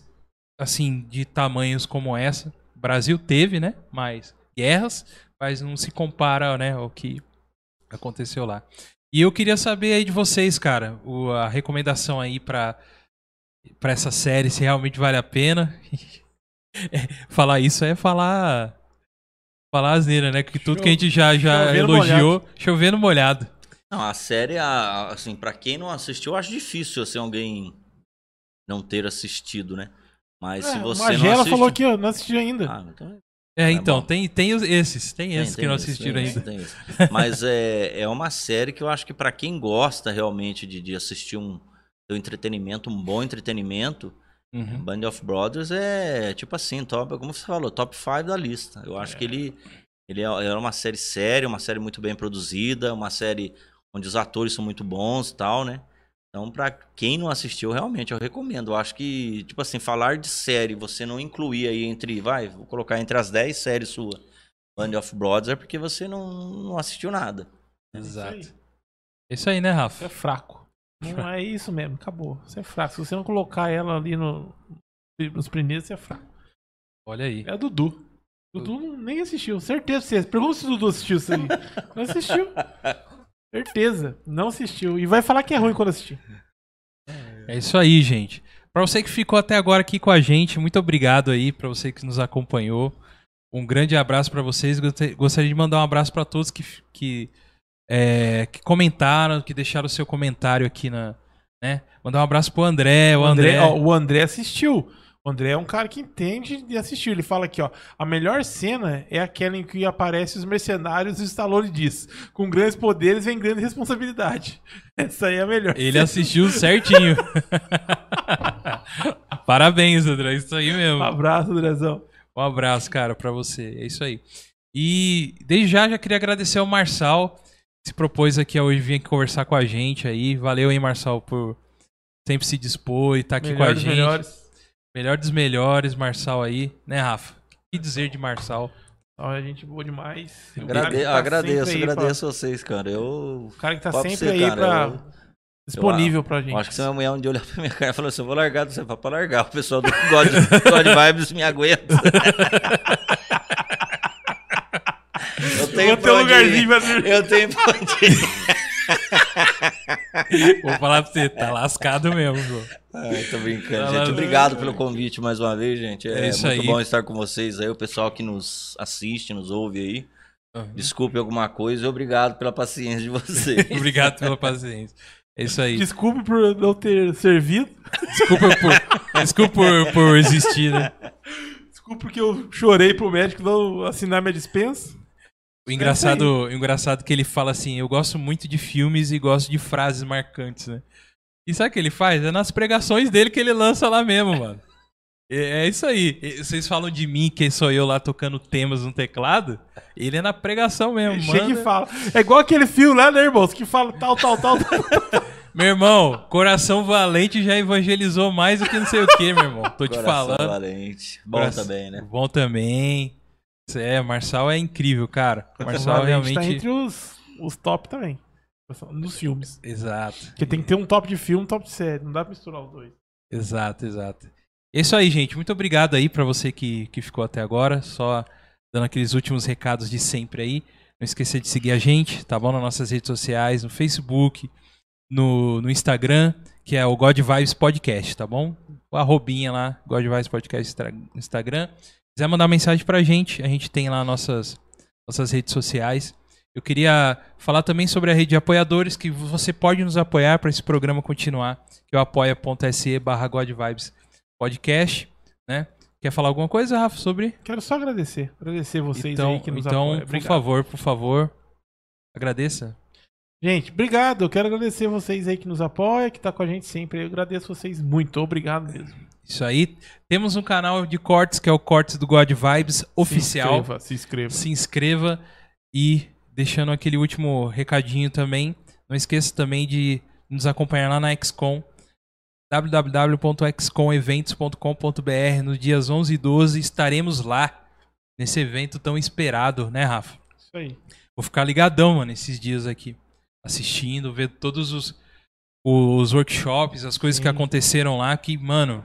assim de tamanhos como essa. O Brasil teve, né? Mas guerras, mas não se compara, né, ao que aconteceu lá. E eu queria saber aí de vocês, cara, o, a recomendação aí para para essa série se realmente vale a pena. É, falar isso é falar falar asneira, né? Que tudo Show. que a gente já já chovendo elogiou, molhado. chovendo molhado. Não, a série assim, para quem não assistiu, eu acho difícil assim alguém não ter assistido, né? Mas é, se você Magela não assiste... falou que eu não assisti ainda. Ah, então... É, então, é tem, tem esses, tem esses tem, que não assistiram esse, ainda. Esse, Mas é, é uma série que eu acho que para quem gosta realmente de, de assistir um, um entretenimento, um bom entretenimento, Uhum. Band of Brothers é tipo assim, top, como você falou, top 5 da lista. Eu acho é. que ele, ele é, é uma série séria, uma série muito bem produzida, uma série onde os atores são muito bons e tal, né? Então, pra quem não assistiu, realmente eu recomendo. Eu acho que, tipo assim, falar de série, você não incluir aí entre, vai, vou colocar entre as 10 séries sua, Band of Brothers, é porque você não, não assistiu nada. Exato. Isso aí, isso aí né, Rafa? É fraco. Não é isso mesmo, acabou. Você é fraco. Se você não colocar ela ali no, nos primeiros, você é fraco. Olha aí. É Dudu. Dudu nem assistiu. Certeza. Você... Pergunta se o Dudu assistiu isso aí. Não assistiu. Certeza. Não assistiu. E vai falar que é ruim quando assistir. É isso aí, gente. Pra você que ficou até agora aqui com a gente, muito obrigado aí. Pra você que nos acompanhou. Um grande abraço para vocês. Gostaria de mandar um abraço para todos que, que é, que comentaram, que deixaram o seu comentário aqui na. Né? Mandar um abraço pro André. O, André, André... Ó, o André assistiu. O André é um cara que entende de assistir. Ele fala aqui, ó. A melhor cena é aquela em que aparecem os mercenários e o Stallone diz: com grandes poderes vem grande responsabilidade. Essa aí é a melhor. Ele cena. assistiu certinho. Parabéns, André. Isso aí mesmo. Um abraço, Andrezão. Um abraço, cara, para você. É isso aí. E desde já já queria agradecer ao Marçal se propôs aqui hoje vir aqui conversar com a gente aí. Valeu, hein, Marçal, por sempre se dispor e tá aqui Melhor com a gente. melhores. Melhor dos melhores, Marçal aí, né, Rafa? O que dizer de Marçal? É gente boa demais. Agrade- tá agradeço, aí pra- agradeço vocês, cara. Eu O cara que tá pra sempre você, aí cara, pra... eu- disponível pra gente. acho que se minha mulher um dia olhar pra minha cara e falou assim: eu vou largar, você fala pra largar. O pessoal do God, God Vibes me aguenta. eu tenho Vou ter um lugarzinho pra. Eu tenho pra. Vou falar pra você, tá lascado mesmo, João. Ai, tô brincando, Fala, gente. Obrigado pelo convite mais uma vez, gente. É, É isso muito aí. bom estar com vocês aí, o pessoal que nos assiste, nos ouve aí. Desculpe alguma coisa e obrigado pela paciência de vocês. Obrigado pela paciência. É isso aí. Desculpe por não ter servido. Desculpa por, desculpa por, por existir, né? Desculpe porque eu chorei pro médico não assinar minha dispensa. O engraçado, o engraçado é que ele fala assim: eu gosto muito de filmes e gosto de frases marcantes, né? E sabe o que ele faz? É nas pregações dele que ele lança lá mesmo, mano. É é isso aí. Vocês falam de mim, que sou eu lá tocando temas no teclado. Ele é na pregação mesmo, Chega e mano. fala. É igual aquele filme lá, né, irmãos? Que fala tal, tal, tal. tal. Meu irmão, coração valente já evangelizou mais do que não sei o que, meu irmão. Tô te Coração falando. valente. Bom Coração- também, né? Bom também. É, Marçal é incrível, cara. Marçal Valente realmente. Tá entre os, os top também. Nos filmes. Exato. Porque tem que ter um top de filme e um top de série. Não dá pra misturar os dois. Exato, exato. É isso aí, gente. Muito obrigado aí pra você que, que ficou até agora. Só dando aqueles últimos recados de sempre aí. Não esqueça de seguir a gente, tá bom? Nas nossas redes sociais, no Facebook, no, no Instagram, que é o God Vibes Podcast, tá bom? O arrobinha lá, God Vibes Podcast Instagram. Se quiser mandar mensagem pra gente, a gente tem lá nossas, nossas redes sociais. Eu queria falar também sobre a rede de apoiadores, que você pode nos apoiar para esse programa continuar, que é o apoia.se barra God Vibes Podcast, né? Quer falar alguma coisa, Rafa, sobre? Quero só agradecer. Agradecer vocês então, aí que nos então apoiam. por favor, por favor, agradeça. Gente, obrigado. Eu quero agradecer vocês aí que nos apoiam, que tá com a gente sempre. Eu agradeço vocês muito. Obrigado mesmo. Isso aí. Temos um canal de cortes, que é o Cortes do God Vibes Oficial. Se inscreva, se inscreva. se inscreva e deixando aquele último recadinho também, não esqueça também de nos acompanhar lá na XCOM www.xcomeventos.com.br nos dias 11 e 12 estaremos lá nesse evento tão esperado, né, Rafa? Isso aí. Vou ficar ligadão, mano, esses dias aqui, assistindo, ver todos os os workshops, as coisas que Sim. aconteceram lá que, mano,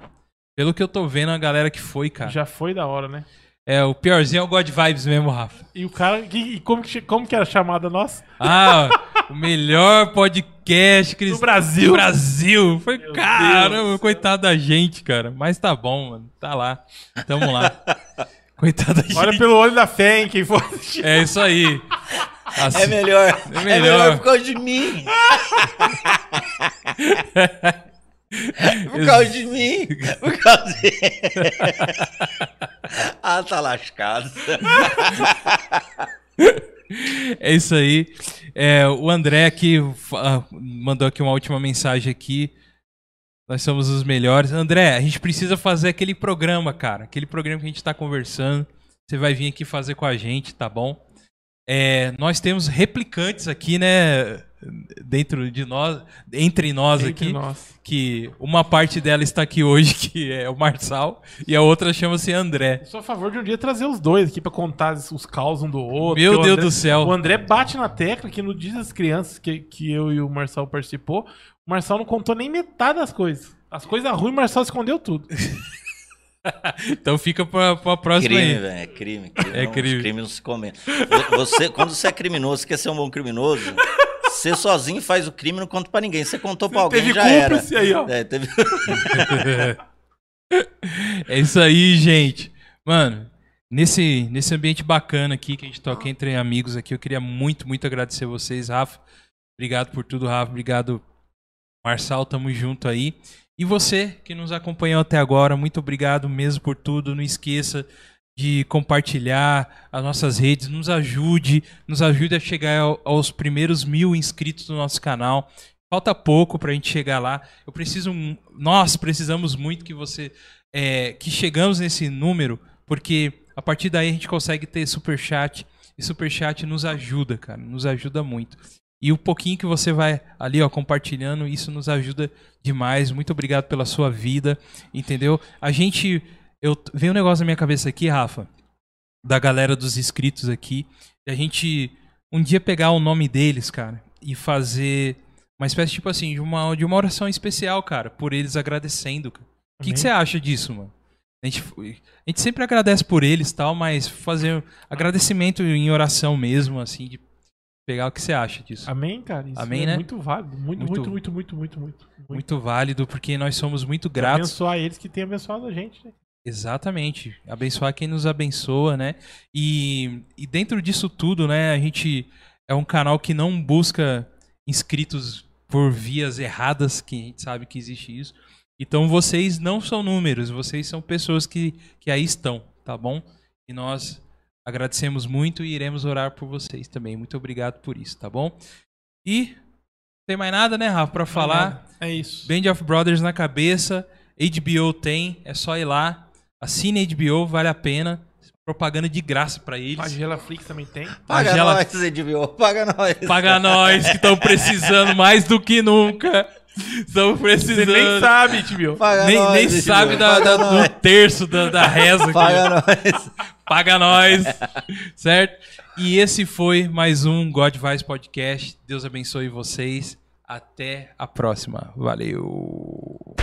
pelo que eu tô vendo a galera que foi, cara. Já foi da hora, né? É, o piorzinho é o God Vibes mesmo, Rafa. E o cara. E como, que, como que era a chamada nossa? Ah, o melhor podcast cristão Do Brasil. do Brasil. Foi, Meu caramba, Deus. coitado da gente, cara. Mas tá bom, mano. Tá lá. Tamo lá. Coitado da Olha gente. pelo olho da fé, hein? Quem for. É isso aí. Assim- É melhor. É É melhor. melhor por causa de mim. Por causa de mim. Por causa de... ah, tá lascado. É isso aí. É, o André aqui fa- mandou aqui uma última mensagem aqui. Nós somos os melhores. André, a gente precisa fazer aquele programa, cara. Aquele programa que a gente tá conversando. Você vai vir aqui fazer com a gente, tá bom? É, nós temos replicantes aqui, né? Dentro de nós, entre nós Entre aqui. nós. Que uma parte dela está aqui hoje, que é o Marçal, e a outra chama-se André. Eu sou a favor de um dia trazer os dois aqui pra contar os caos um do outro. Meu Deus André- do céu. O André bate na tecla que no Dia das Crianças que, que eu e o Marçal participou, o Marçal não contou nem metade das coisas. As coisas ruins, o Marçal escondeu tudo. Então fica pra, pra próxima Crime, aí. velho. É crime. crime É não, crime. Os crimes não se comentam. Você, quando você é criminoso, você quer ser um bom criminoso, você sozinho faz o crime não conta pra ninguém. Você contou pra alguém, Teve já era. aí, ó. É, teve... é isso aí, gente. Mano, nesse, nesse ambiente bacana aqui que a gente toca entre amigos aqui, eu queria muito, muito agradecer vocês, Rafa. Obrigado por tudo, Rafa. Obrigado, Marçal. Tamo junto aí. E você que nos acompanhou até agora, muito obrigado mesmo por tudo. Não esqueça de compartilhar as nossas redes, nos ajude, nos ajude a chegar ao- aos primeiros mil inscritos no nosso canal. Falta pouco pra gente chegar lá. Eu preciso, nós precisamos muito que você, é, que chegamos nesse número, porque a partir daí a gente consegue ter super chat e super chat nos ajuda, cara, nos ajuda muito. E o pouquinho que você vai ali, ó, compartilhando, isso nos ajuda demais. Muito obrigado pela sua vida, entendeu? A gente. Eu, veio um negócio na minha cabeça aqui, Rafa, da galera dos inscritos aqui. E a gente um dia pegar o nome deles, cara, e fazer uma espécie, tipo assim, de uma, de uma oração especial, cara, por eles agradecendo. O que, você acha disso, mano? A gente, a gente sempre agradece por eles tal, mas fazer agradecimento em oração mesmo, assim, de pegar o que você acha disso. Amém, cara? Isso Amém, é né? muito válido. Muito, Muito- muito, muito, muito, muito, muito. muito. Muito válido, porque nós somos muito gratos. Abençoar eles que têm abençoado a gente, né? Exatamente. Abençoar quem nos abençoa, né? E, e dentro disso tudo, né, a gente é um canal que não busca inscritos por vias erradas, que a gente sabe que existe isso. Então vocês não são números, vocês são pessoas que, que aí estão, tá bom? E nós agradecemos muito e iremos orar por vocês também. Muito obrigado por isso, tá bom? E tem mais nada, né, Rafa, pra falar? É isso. Band of Brothers na cabeça. HBO tem, é só ir lá. Assine HBO, vale a pena. Propaganda de graça pra eles. Magela Flix também tem. Paga Magela- nós, Edvio, paga nós. Paga nós que estão precisando mais do que nunca. Estão Você precisando. nem sabe, Tibio. Paga nem, nós, nem Edvio, sabe da- paga da- nós. do terço da, da reza. aqui. Paga nós. Paga nós. certo? E esse foi mais um God Vice Podcast. Deus abençoe vocês. Até a próxima. Valeu.